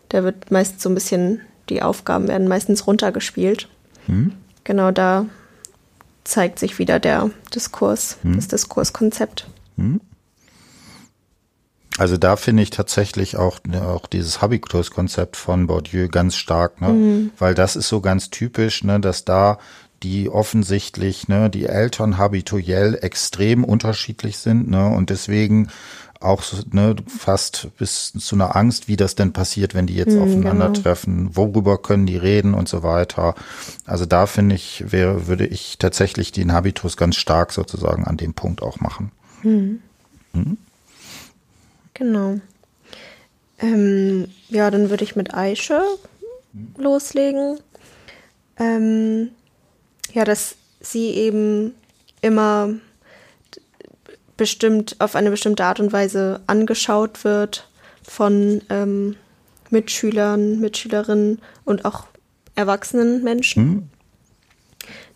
Speaker 2: da wird meist so ein bisschen, die Aufgaben werden meistens runtergespielt. Genau da zeigt sich wieder der Diskurs, das Diskurskonzept.
Speaker 1: Also da finde ich tatsächlich auch, ne, auch dieses Habitus-Konzept von Bourdieu ganz stark, ne? weil das ist so ganz typisch, ne, dass da die offensichtlich, ne, die Eltern habituell extrem unterschiedlich sind, ne, und deswegen auch ne, fast bis zu einer Angst, wie das denn passiert, wenn die jetzt mhm, aufeinandertreffen, genau. worüber können die reden und so weiter. Also da finde ich, wäre, würde ich tatsächlich den Habitus ganz stark sozusagen an dem Punkt auch machen. Mhm.
Speaker 2: Mhm. Genau. Ähm, ja, dann würde ich mit Aische loslegen. Ähm, ja, dass sie eben immer bestimmt auf eine bestimmte Art und Weise angeschaut wird von ähm, Mitschülern, Mitschülerinnen und auch erwachsenen Menschen. Mhm.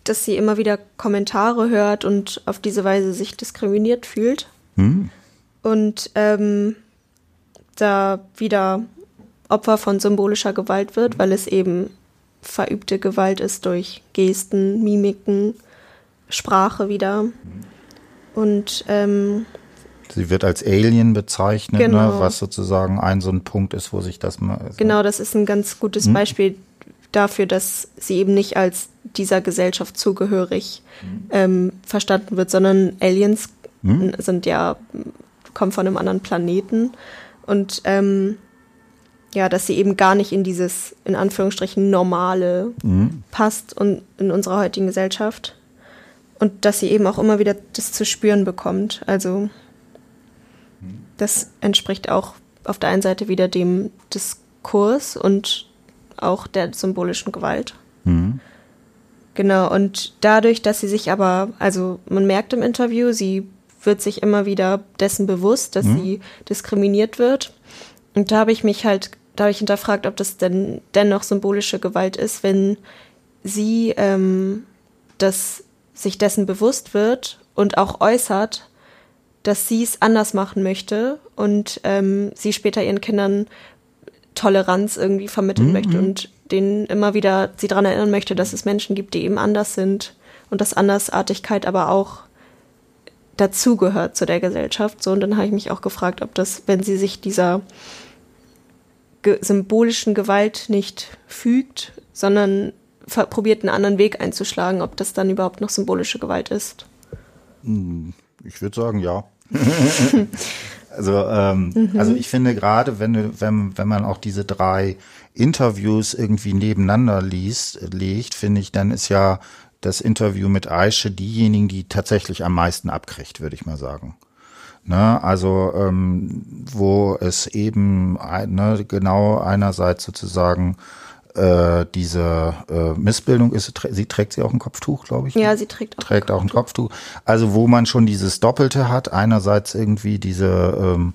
Speaker 2: Dass sie immer wieder Kommentare hört und auf diese Weise sich diskriminiert fühlt. Mhm. Und ähm, da wieder Opfer von symbolischer Gewalt wird, weil es eben verübte Gewalt ist durch Gesten, Mimiken, Sprache wieder. Und ähm,
Speaker 1: sie wird als Alien bezeichnet, ne, genau. ne, was sozusagen ein so ein Punkt ist, wo sich das mal.
Speaker 2: So genau, das ist ein ganz gutes hm? Beispiel dafür, dass sie eben nicht als dieser Gesellschaft zugehörig hm. ähm, verstanden wird, sondern Aliens hm? sind ja kommen von einem anderen Planeten und ähm, ja, dass sie eben gar nicht in dieses, in Anführungsstrichen, normale mhm. passt und in unserer heutigen Gesellschaft. Und dass sie eben auch immer wieder das zu spüren bekommt. Also das entspricht auch auf der einen Seite wieder dem Diskurs und auch der symbolischen Gewalt. Mhm. Genau, und dadurch, dass sie sich aber, also man merkt im Interview, sie wird sich immer wieder dessen bewusst, dass mhm. sie diskriminiert wird. Und da habe ich mich halt, da habe ich hinterfragt, ob das denn dennoch symbolische Gewalt ist, wenn sie ähm, das sich dessen bewusst wird und auch äußert, dass sie es anders machen möchte und ähm, sie später ihren Kindern Toleranz irgendwie vermitteln mhm. möchte und denen immer wieder sie daran erinnern möchte, dass es Menschen gibt, die eben anders sind und dass Andersartigkeit aber auch dazugehört zu der Gesellschaft. So, und dann habe ich mich auch gefragt, ob das, wenn sie sich dieser ge symbolischen Gewalt nicht fügt, sondern probiert, einen anderen Weg einzuschlagen, ob das dann überhaupt noch symbolische Gewalt ist.
Speaker 1: Hm, ich würde sagen, ja. also, ähm, mhm. also ich finde gerade, wenn, wenn, wenn man auch diese drei Interviews irgendwie nebeneinander liest, legt, finde ich, dann ist ja das Interview mit Aische diejenigen, die tatsächlich am meisten abkriegt, würde ich mal sagen. Ne, also ähm, wo es eben ne, genau einerseits sozusagen äh, diese äh, Missbildung ist, sie trägt sie auch ein Kopftuch, glaube ich.
Speaker 2: Ja, sie trägt
Speaker 1: auch, trägt ein, auch ein Kopftuch. Also wo man schon dieses Doppelte hat, einerseits irgendwie diese, ähm,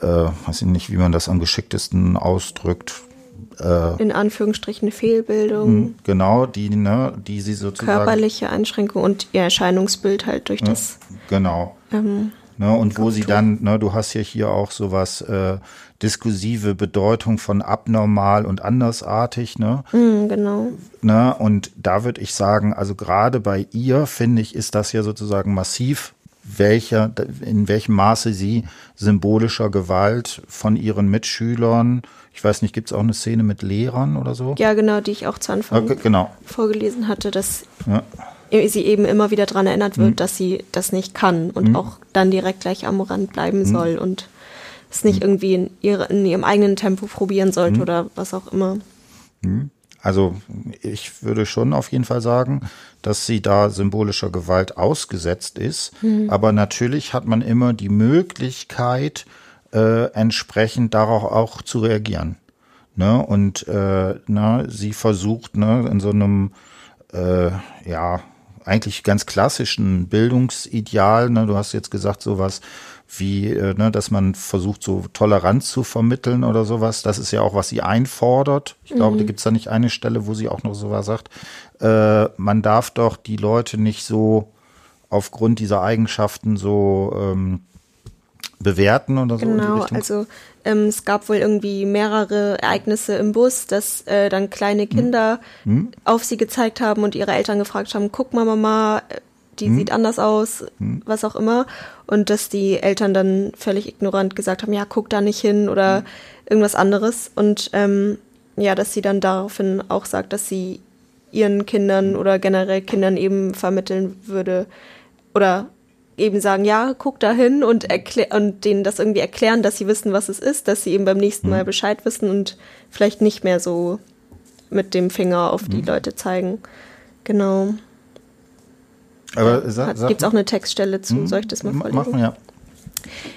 Speaker 1: äh, weiß ich nicht, wie man das am geschicktesten ausdrückt.
Speaker 2: Äh, In Anführungsstrichen Fehlbildung. Hm,
Speaker 1: genau, die, ne, die sie sozusagen.
Speaker 2: Körperliche Einschränkung und ihr Erscheinungsbild halt durch das.
Speaker 1: Genau. Ähm, Ne, und wo sie dann, ne, du hast ja hier auch sowas äh, diskursive Bedeutung von abnormal und andersartig, ne?
Speaker 2: Mm, genau.
Speaker 1: Ne, und da würde ich sagen, also gerade bei ihr finde ich, ist das ja sozusagen massiv, welcher, in welchem Maße sie symbolischer Gewalt von ihren Mitschülern, ich weiß nicht, gibt es auch eine Szene mit Lehrern oder so?
Speaker 2: Ja, genau, die ich auch zu Anfang okay, genau. vorgelesen hatte, dass ja sie eben immer wieder daran erinnert wird, mhm. dass sie das nicht kann und mhm. auch dann direkt gleich am Rand bleiben mhm. soll und es nicht mhm. irgendwie in, ihre, in, ihrem eigenen Tempo probieren sollte mhm. oder was auch immer.
Speaker 1: Mhm. Also ich würde schon auf jeden Fall sagen, dass sie da symbolischer Gewalt ausgesetzt ist. Aber natürlich hat man immer die Möglichkeit, äh, entsprechend darauf auch zu reagieren. Ne? Und äh, na, sie versucht ne, in so einem äh, ja eigentlich ganz klassischen Bildungsideal. Ne? Du hast jetzt gesagt, sowas wie, äh, ne, dass man versucht, so Toleranz zu vermitteln oder sowas. Das ist ja auch, was sie einfordert. Ich glaube, mhm. da gibt es da nicht eine Stelle, wo sie auch noch sowas sagt. Äh, man darf doch die Leute nicht so aufgrund dieser Eigenschaften so ähm, bewerten oder so.
Speaker 2: Genau, also ähm, es gab wohl irgendwie mehrere Ereignisse im Bus, dass äh, dann kleine hm. Kinder hm. auf sie gezeigt haben und ihre Eltern gefragt haben, guck mal Mama, die hm. sieht anders aus, hm. was auch immer. Und dass die Eltern dann völlig ignorant gesagt haben, ja, guck da nicht hin oder hm. irgendwas anderes. Und ähm, ja, dass sie dann daraufhin auch sagt, dass sie ihren Kindern oder generell Kindern eben vermitteln würde oder eben sagen, ja, guck da hin und, und denen das irgendwie erklären, dass sie wissen, was es ist, dass sie eben beim nächsten Mal mhm. Bescheid wissen und vielleicht nicht mehr so mit dem Finger auf die mhm. Leute zeigen. Genau.
Speaker 1: Aber
Speaker 2: gibt es auch eine Textstelle zu? Mhm. Soll ich das mal vorlesen?
Speaker 1: Machen, ja.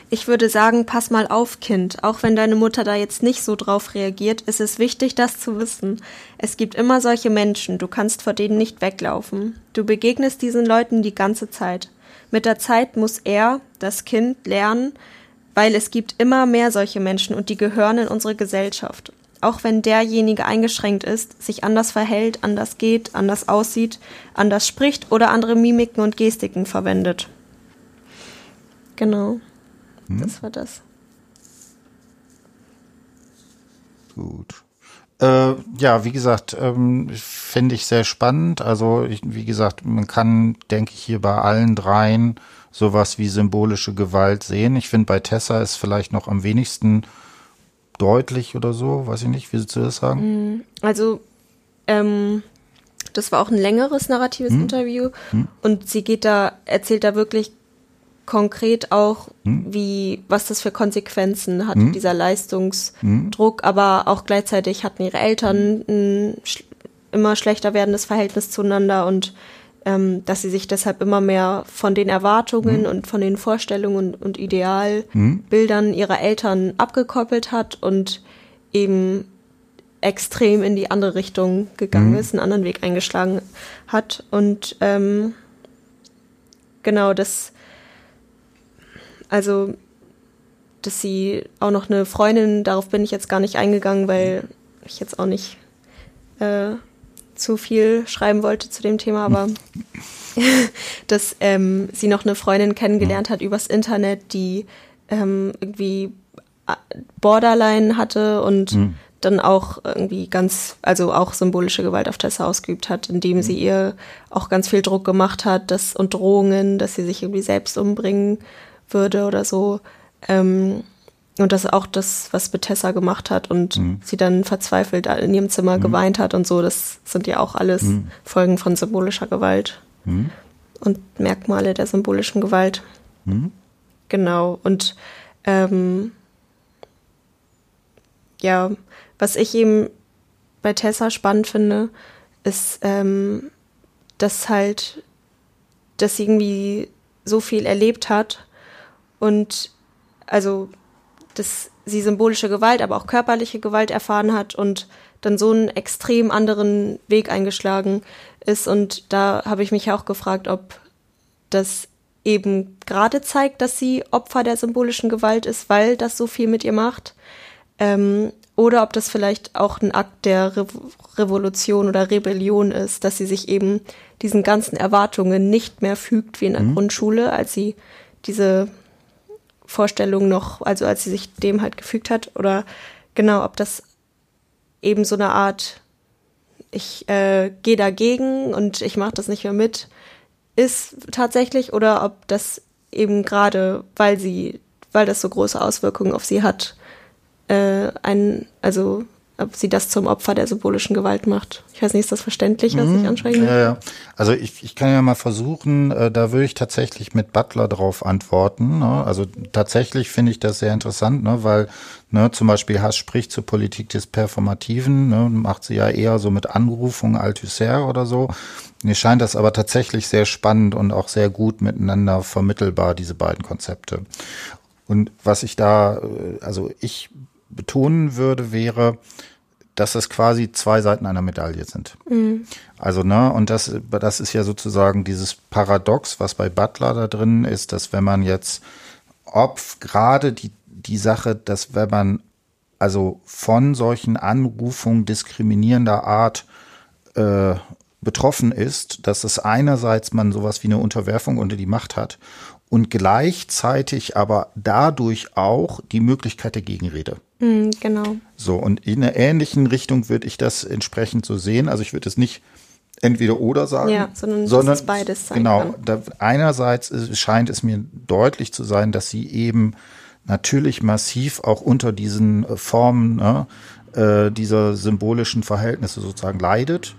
Speaker 2: Ich würde sagen, pass mal auf, Kind. Auch wenn deine Mutter da jetzt nicht so drauf reagiert, ist es wichtig, das zu wissen. Es gibt immer solche Menschen, du kannst vor denen nicht weglaufen. Du begegnest diesen Leuten die ganze Zeit. Mit der Zeit muss er, das Kind, lernen, weil es gibt immer mehr solche Menschen und die gehören in unsere Gesellschaft. Auch wenn derjenige eingeschränkt ist, sich anders verhält, anders geht, anders aussieht, anders spricht oder andere Mimiken und Gestiken verwendet. Genau. Hm? Das war das.
Speaker 1: Gut. Äh, ja, wie gesagt, ähm, finde ich sehr spannend. Also, ich, wie gesagt, man kann, denke ich, hier bei allen dreien sowas wie symbolische Gewalt sehen. Ich finde, bei Tessa ist vielleicht noch am wenigsten deutlich oder so. Weiß ich nicht, wie würdest du das sagen?
Speaker 2: Hm, also, ähm, das war auch ein längeres narratives hm? Interview hm? und sie geht da, erzählt da wirklich konkret auch, hm? wie, was das für Konsequenzen hat, hm? dieser Leistungsdruck, hm? aber auch gleichzeitig hatten ihre Eltern ein immer schlechter werdendes Verhältnis zueinander und ähm, dass sie sich deshalb immer mehr von den Erwartungen hm? und von den Vorstellungen und, Idealbildern hm? ihrer Eltern abgekoppelt hat und eben extrem in die andere Richtung gegangen hm? ist, einen anderen Weg eingeschlagen hat und ähm, genau das also, dass sie auch noch eine Freundin, darauf bin ich jetzt gar nicht eingegangen, weil ich jetzt auch nicht äh, zu viel schreiben wollte zu dem Thema, aber dass ähm, sie noch eine Freundin kennengelernt hat übers Internet, die ähm, irgendwie äh, Borderline hatte und mhm. dann auch irgendwie ganz, also auch symbolische Gewalt auf Tessa ausgeübt hat, indem mhm. sie ihr auch ganz viel Druck gemacht hat, dass und Drohungen, dass sie sich irgendwie selbst umbringen würde oder so. Ähm, und das auch das, was Bethesda gemacht hat und mhm. sie dann verzweifelt in ihrem Zimmer mhm. geweint hat und so, das sind ja auch alles mhm. Folgen von symbolischer Gewalt mhm. und Merkmale der symbolischen Gewalt. Mhm. Genau. Und ähm, ja, was ich eben bei Tessa spannend finde, ist, ähm, dass halt, dass sie irgendwie so viel erlebt hat und also dass sie symbolische Gewalt, aber auch körperliche Gewalt erfahren hat und dann so einen extrem anderen Weg eingeschlagen ist. Und da habe ich mich auch gefragt, ob das eben gerade zeigt, dass sie Opfer der symbolischen Gewalt ist, weil das so viel mit ihr macht. Ähm, oder ob das vielleicht auch ein Akt der Re Revolution oder Rebellion ist, dass sie sich eben diesen ganzen Erwartungen nicht mehr fügt wie in der mhm. Grundschule, als sie diese Vorstellung noch, also als sie sich dem halt gefügt hat, oder genau, ob das eben so eine Art, ich äh, gehe dagegen und ich mache das nicht mehr mit, ist tatsächlich, oder ob das eben gerade, weil sie, weil das so große Auswirkungen auf sie hat, äh, ein, also ob sie das zum Opfer der symbolischen Gewalt macht. Ich weiß nicht, ist das verständlich, was mhm. ich anspreche?
Speaker 1: Ja, ja. Also ich, ich kann ja mal versuchen, äh, da würde ich tatsächlich mit Butler drauf antworten. Ne? Also tatsächlich finde ich das sehr interessant, ne? weil ne, zum Beispiel Hass spricht zur Politik des Performativen, ne? macht sie ja eher so mit Anrufung Althusser oder so. Mir scheint das aber tatsächlich sehr spannend und auch sehr gut miteinander vermittelbar, diese beiden Konzepte. Und was ich da, äh, also ich betonen würde, wäre, dass es quasi zwei Seiten einer Medaille sind. Mhm. Also, ne, und das, das ist ja sozusagen dieses Paradox, was bei Butler da drin ist, dass wenn man jetzt, ob gerade die, die Sache, dass wenn man also von solchen Anrufungen diskriminierender Art äh, betroffen ist, dass es einerseits man sowas wie eine Unterwerfung unter die Macht hat und gleichzeitig aber dadurch auch die Möglichkeit der Gegenrede.
Speaker 2: Mm, genau.
Speaker 1: So, und in einer ähnlichen Richtung würde ich das entsprechend so sehen. Also ich würde es nicht entweder oder sagen,
Speaker 2: ja, sondern, sondern es beides sein
Speaker 1: genau. Da, einerseits scheint es mir deutlich zu sein, dass sie eben natürlich massiv auch unter diesen Formen ne, äh, dieser symbolischen Verhältnisse sozusagen leidet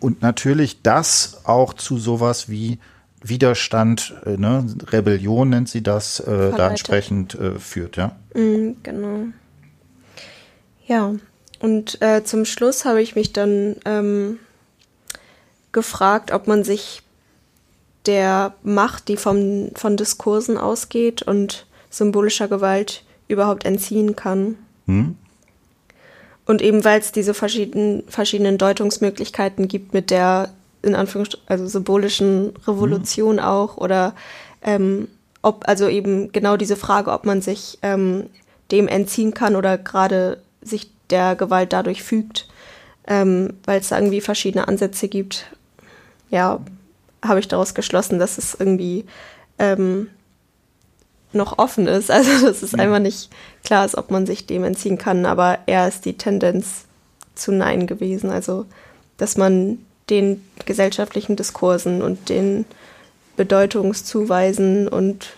Speaker 1: und natürlich das auch zu sowas wie Widerstand, äh, ne, Rebellion nennt sie das, äh, da entsprechend äh, führt, ja.
Speaker 2: Mm, genau. Ja, und äh, zum Schluss habe ich mich dann ähm, gefragt, ob man sich der Macht, die vom, von Diskursen ausgeht und symbolischer Gewalt überhaupt entziehen kann. Hm? Und eben weil es diese verschiedenen, verschiedenen Deutungsmöglichkeiten gibt mit der in Anführungsstrichen, also symbolischen Revolution hm. auch oder ähm, ob, also eben genau diese Frage, ob man sich ähm, dem entziehen kann oder gerade sich der Gewalt dadurch fügt, ähm, weil es da irgendwie verschiedene Ansätze gibt. Ja, habe ich daraus geschlossen, dass es irgendwie ähm, noch offen ist. Also dass es ja. einfach nicht klar ist, ob man sich dem entziehen kann. Aber eher ist die Tendenz zu Nein gewesen. Also dass man den gesellschaftlichen Diskursen und den Bedeutungszuweisen und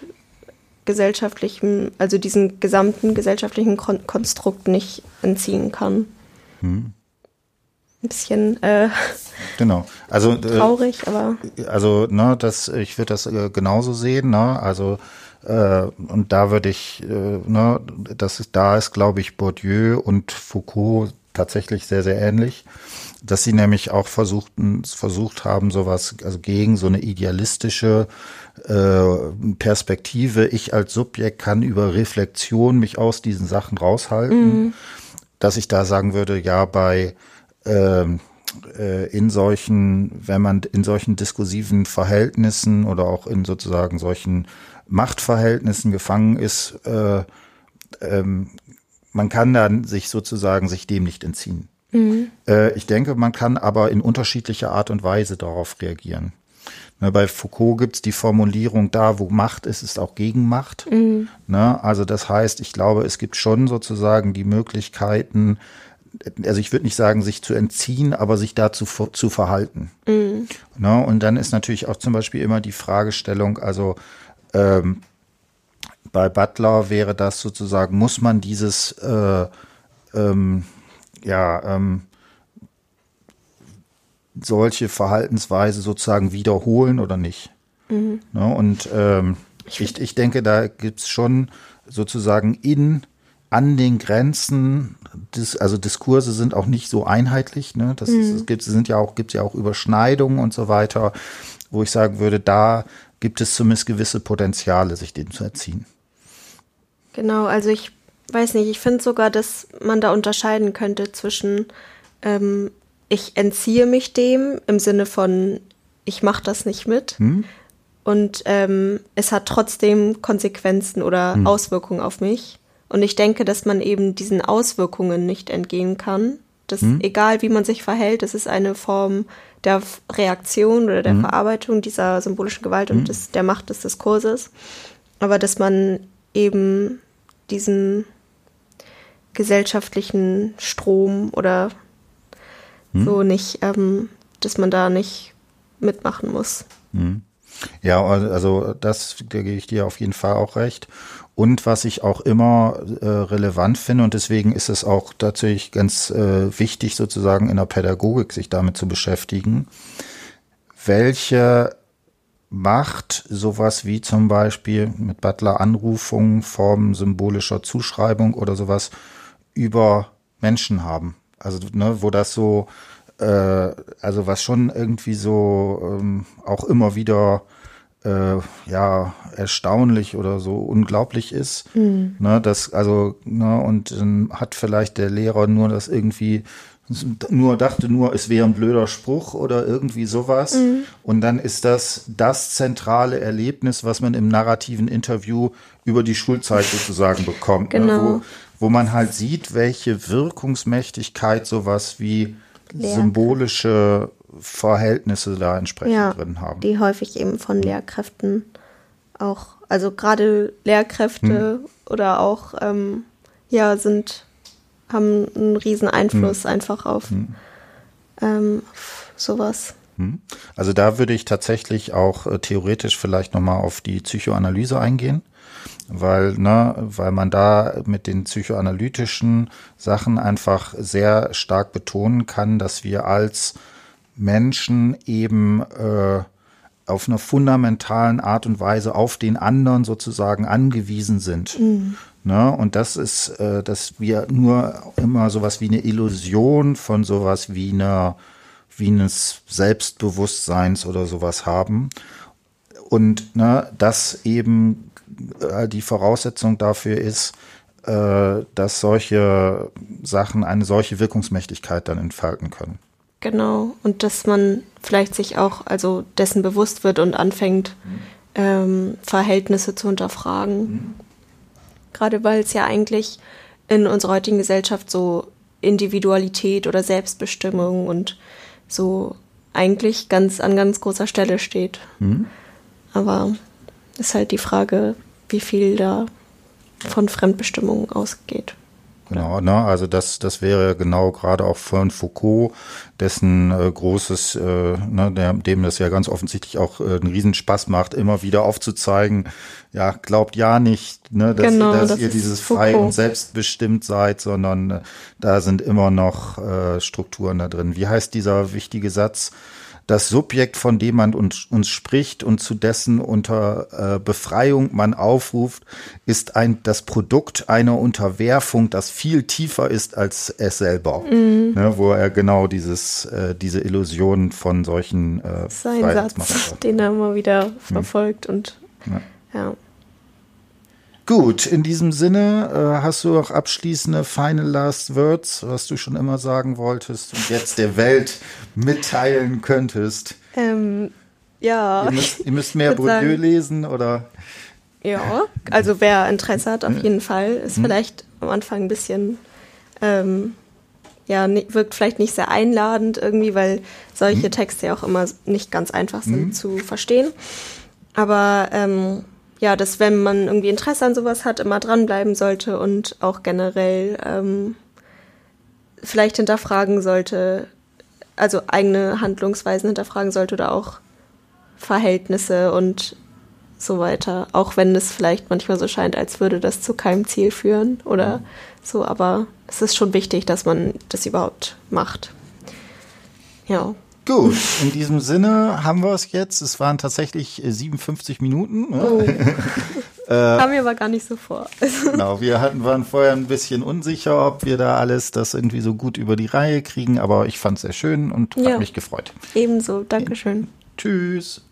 Speaker 2: gesellschaftlichen, also diesem gesamten gesellschaftlichen Kon Konstrukt nicht entziehen kann. Hm. Ein bisschen äh,
Speaker 1: genau. also,
Speaker 2: äh, traurig, äh, aber.
Speaker 1: Also, ne, das, ich würde das äh, genauso sehen, ne? Also äh, und da würde ich, äh, ne, das ist, da ist, glaube ich, Bourdieu und Foucault tatsächlich sehr, sehr ähnlich, dass sie nämlich auch versuchten, versucht haben, sowas, also gegen so eine idealistische äh, Perspektive, ich als Subjekt kann über Reflexion mich aus diesen Sachen raushalten, mhm. dass ich da sagen würde, ja, bei ähm, äh, in solchen, wenn man in solchen diskursiven Verhältnissen oder auch in sozusagen solchen Machtverhältnissen gefangen ist, äh, ähm, man kann dann sich sozusagen sich dem nicht entziehen. Mhm. Äh, ich denke, man kann aber in unterschiedlicher Art und Weise darauf reagieren. Ne, bei Foucault gibt's die Formulierung, da wo Macht ist, ist auch Gegenmacht. Mhm. Ne, also das heißt, ich glaube, es gibt schon sozusagen die Möglichkeiten, also ich würde nicht sagen, sich zu entziehen, aber sich dazu zu verhalten. Mhm. Ne, und dann ist natürlich auch zum Beispiel immer die Fragestellung, also ähm, bei Butler wäre das sozusagen, muss man dieses äh, ähm, ja, ähm, solche Verhaltensweise sozusagen wiederholen oder nicht. Mhm. Ne, und ähm, ich, ich denke, da gibt's schon sozusagen in an den Grenzen, des, also Diskurse sind auch nicht so einheitlich. Ne? Das mhm. ist, gibt, sind ja auch, gibt ja auch Überschneidungen und so weiter, wo ich sagen würde, da gibt es zumindest gewisse Potenziale, sich dem zu erziehen.
Speaker 2: Genau, also ich weiß nicht, ich finde sogar, dass man da unterscheiden könnte zwischen ähm, ich entziehe mich dem im Sinne von ich mache das nicht mit hm? und ähm, es hat trotzdem Konsequenzen oder hm. Auswirkungen auf mich. Und ich denke, dass man eben diesen Auswirkungen nicht entgehen kann. Dass hm? egal wie man sich verhält, es ist eine Form der Reaktion oder der hm? Verarbeitung dieser symbolischen Gewalt und hm? des, der Macht des Diskurses. Aber dass man eben diesen gesellschaftlichen Strom oder hm? so nicht, ähm, dass man da nicht mitmachen muss. Hm.
Speaker 1: Ja, also das, da gebe ich dir auf jeden Fall auch recht. Und was ich auch immer äh, relevant finde, und deswegen ist es auch tatsächlich ganz äh, wichtig, sozusagen in der Pädagogik sich damit zu beschäftigen, welche Macht sowas wie zum Beispiel mit Butler Anrufungen, Formen symbolischer Zuschreibung oder sowas über Menschen haben. Also, ne, wo das so, äh, also was schon irgendwie so ähm, auch immer wieder äh, ja erstaunlich oder so unglaublich ist. Mhm. Ne, das also ne, und dann hat vielleicht der Lehrer nur das irgendwie nur dachte nur, es wäre ein blöder Spruch oder irgendwie sowas. Mhm. Und dann ist das das zentrale Erlebnis, was man im narrativen Interview über die Schulzeit sozusagen bekommt.
Speaker 2: Genau. Ne?
Speaker 1: Wo, wo man halt sieht, welche Wirkungsmächtigkeit sowas wie Lehr symbolische Verhältnisse da entsprechend ja, drin haben.
Speaker 2: Die häufig eben von hm. Lehrkräften auch, also gerade Lehrkräfte hm. oder auch, ähm, ja, sind, haben einen riesen Einfluss hm. einfach auf, hm. ähm, auf sowas.
Speaker 1: Hm. Also da würde ich tatsächlich auch äh, theoretisch vielleicht nochmal auf die Psychoanalyse eingehen weil, ne, weil man da mit den psychoanalytischen Sachen einfach sehr stark betonen kann, dass wir als Menschen eben äh, auf einer fundamentalen Art und Weise auf den anderen sozusagen angewiesen sind. Mhm. Ne? Und das ist, äh, dass wir nur immer sowas wie eine Illusion von sowas wie einer wie eines Selbstbewusstseins oder sowas haben. Und ne, das eben äh, die Voraussetzung dafür ist, äh, dass solche Sachen eine solche Wirkungsmächtigkeit dann entfalten können.
Speaker 2: Genau, und dass man vielleicht sich auch also dessen bewusst wird und anfängt, mhm. ähm, Verhältnisse zu hinterfragen. Mhm. Gerade weil es ja eigentlich in unserer heutigen Gesellschaft so Individualität oder Selbstbestimmung und so eigentlich ganz an ganz großer Stelle steht. Mhm. Aber ist halt die Frage, wie viel da von Fremdbestimmung ausgeht.
Speaker 1: Genau, ne? also das, das wäre genau gerade auch von Foucault, dessen äh, großes, äh, ne, der, dem das ja ganz offensichtlich auch äh, einen Riesenspaß macht, immer wieder aufzuzeigen, ja, glaubt ja nicht, ne, dass, genau, dass das ihr dieses frei und selbstbestimmt seid, sondern äh, da sind immer noch äh, Strukturen da drin. Wie heißt dieser wichtige Satz? Das Subjekt, von dem man uns, uns spricht und zu dessen unter äh, Befreiung man aufruft, ist ein, das Produkt einer Unterwerfung, das viel tiefer ist als es selber. Mhm. Ne, wo er genau dieses, äh, diese Illusion von solchen äh,
Speaker 2: Sein Satz, den er immer wieder mhm. verfolgt mhm. und ja. ja.
Speaker 1: Gut, in diesem Sinne äh, hast du auch abschließende Final Last Words, was du schon immer sagen wolltest und jetzt der Welt mitteilen könntest.
Speaker 2: Ähm, ja.
Speaker 1: Ihr müsst, ihr müsst mehr Bourdieu lesen oder?
Speaker 2: Ja, also wer Interesse hat, auf jeden Fall. Ist hm. vielleicht am Anfang ein bisschen, ähm, ja, wirkt vielleicht nicht sehr einladend irgendwie, weil solche hm. Texte ja auch immer nicht ganz einfach sind hm. zu verstehen. Aber ähm, ja, dass wenn man irgendwie Interesse an sowas hat, immer dranbleiben sollte und auch generell ähm, vielleicht hinterfragen sollte, also eigene Handlungsweisen hinterfragen sollte oder auch Verhältnisse und so weiter. Auch wenn es vielleicht manchmal so scheint, als würde das zu keinem Ziel führen oder mhm. so, aber es ist schon wichtig, dass man das überhaupt macht. Ja.
Speaker 1: Gut, in diesem Sinne haben wir es jetzt. Es waren tatsächlich 57 äh, Minuten. Ne? Oh.
Speaker 2: äh, Kam mir aber gar nicht so vor.
Speaker 1: genau, wir hatten, waren vorher ein bisschen unsicher, ob wir da alles das irgendwie so gut über die Reihe kriegen, aber ich fand es sehr schön und ja. hat mich gefreut.
Speaker 2: Ebenso, Dankeschön.
Speaker 1: Tschüss.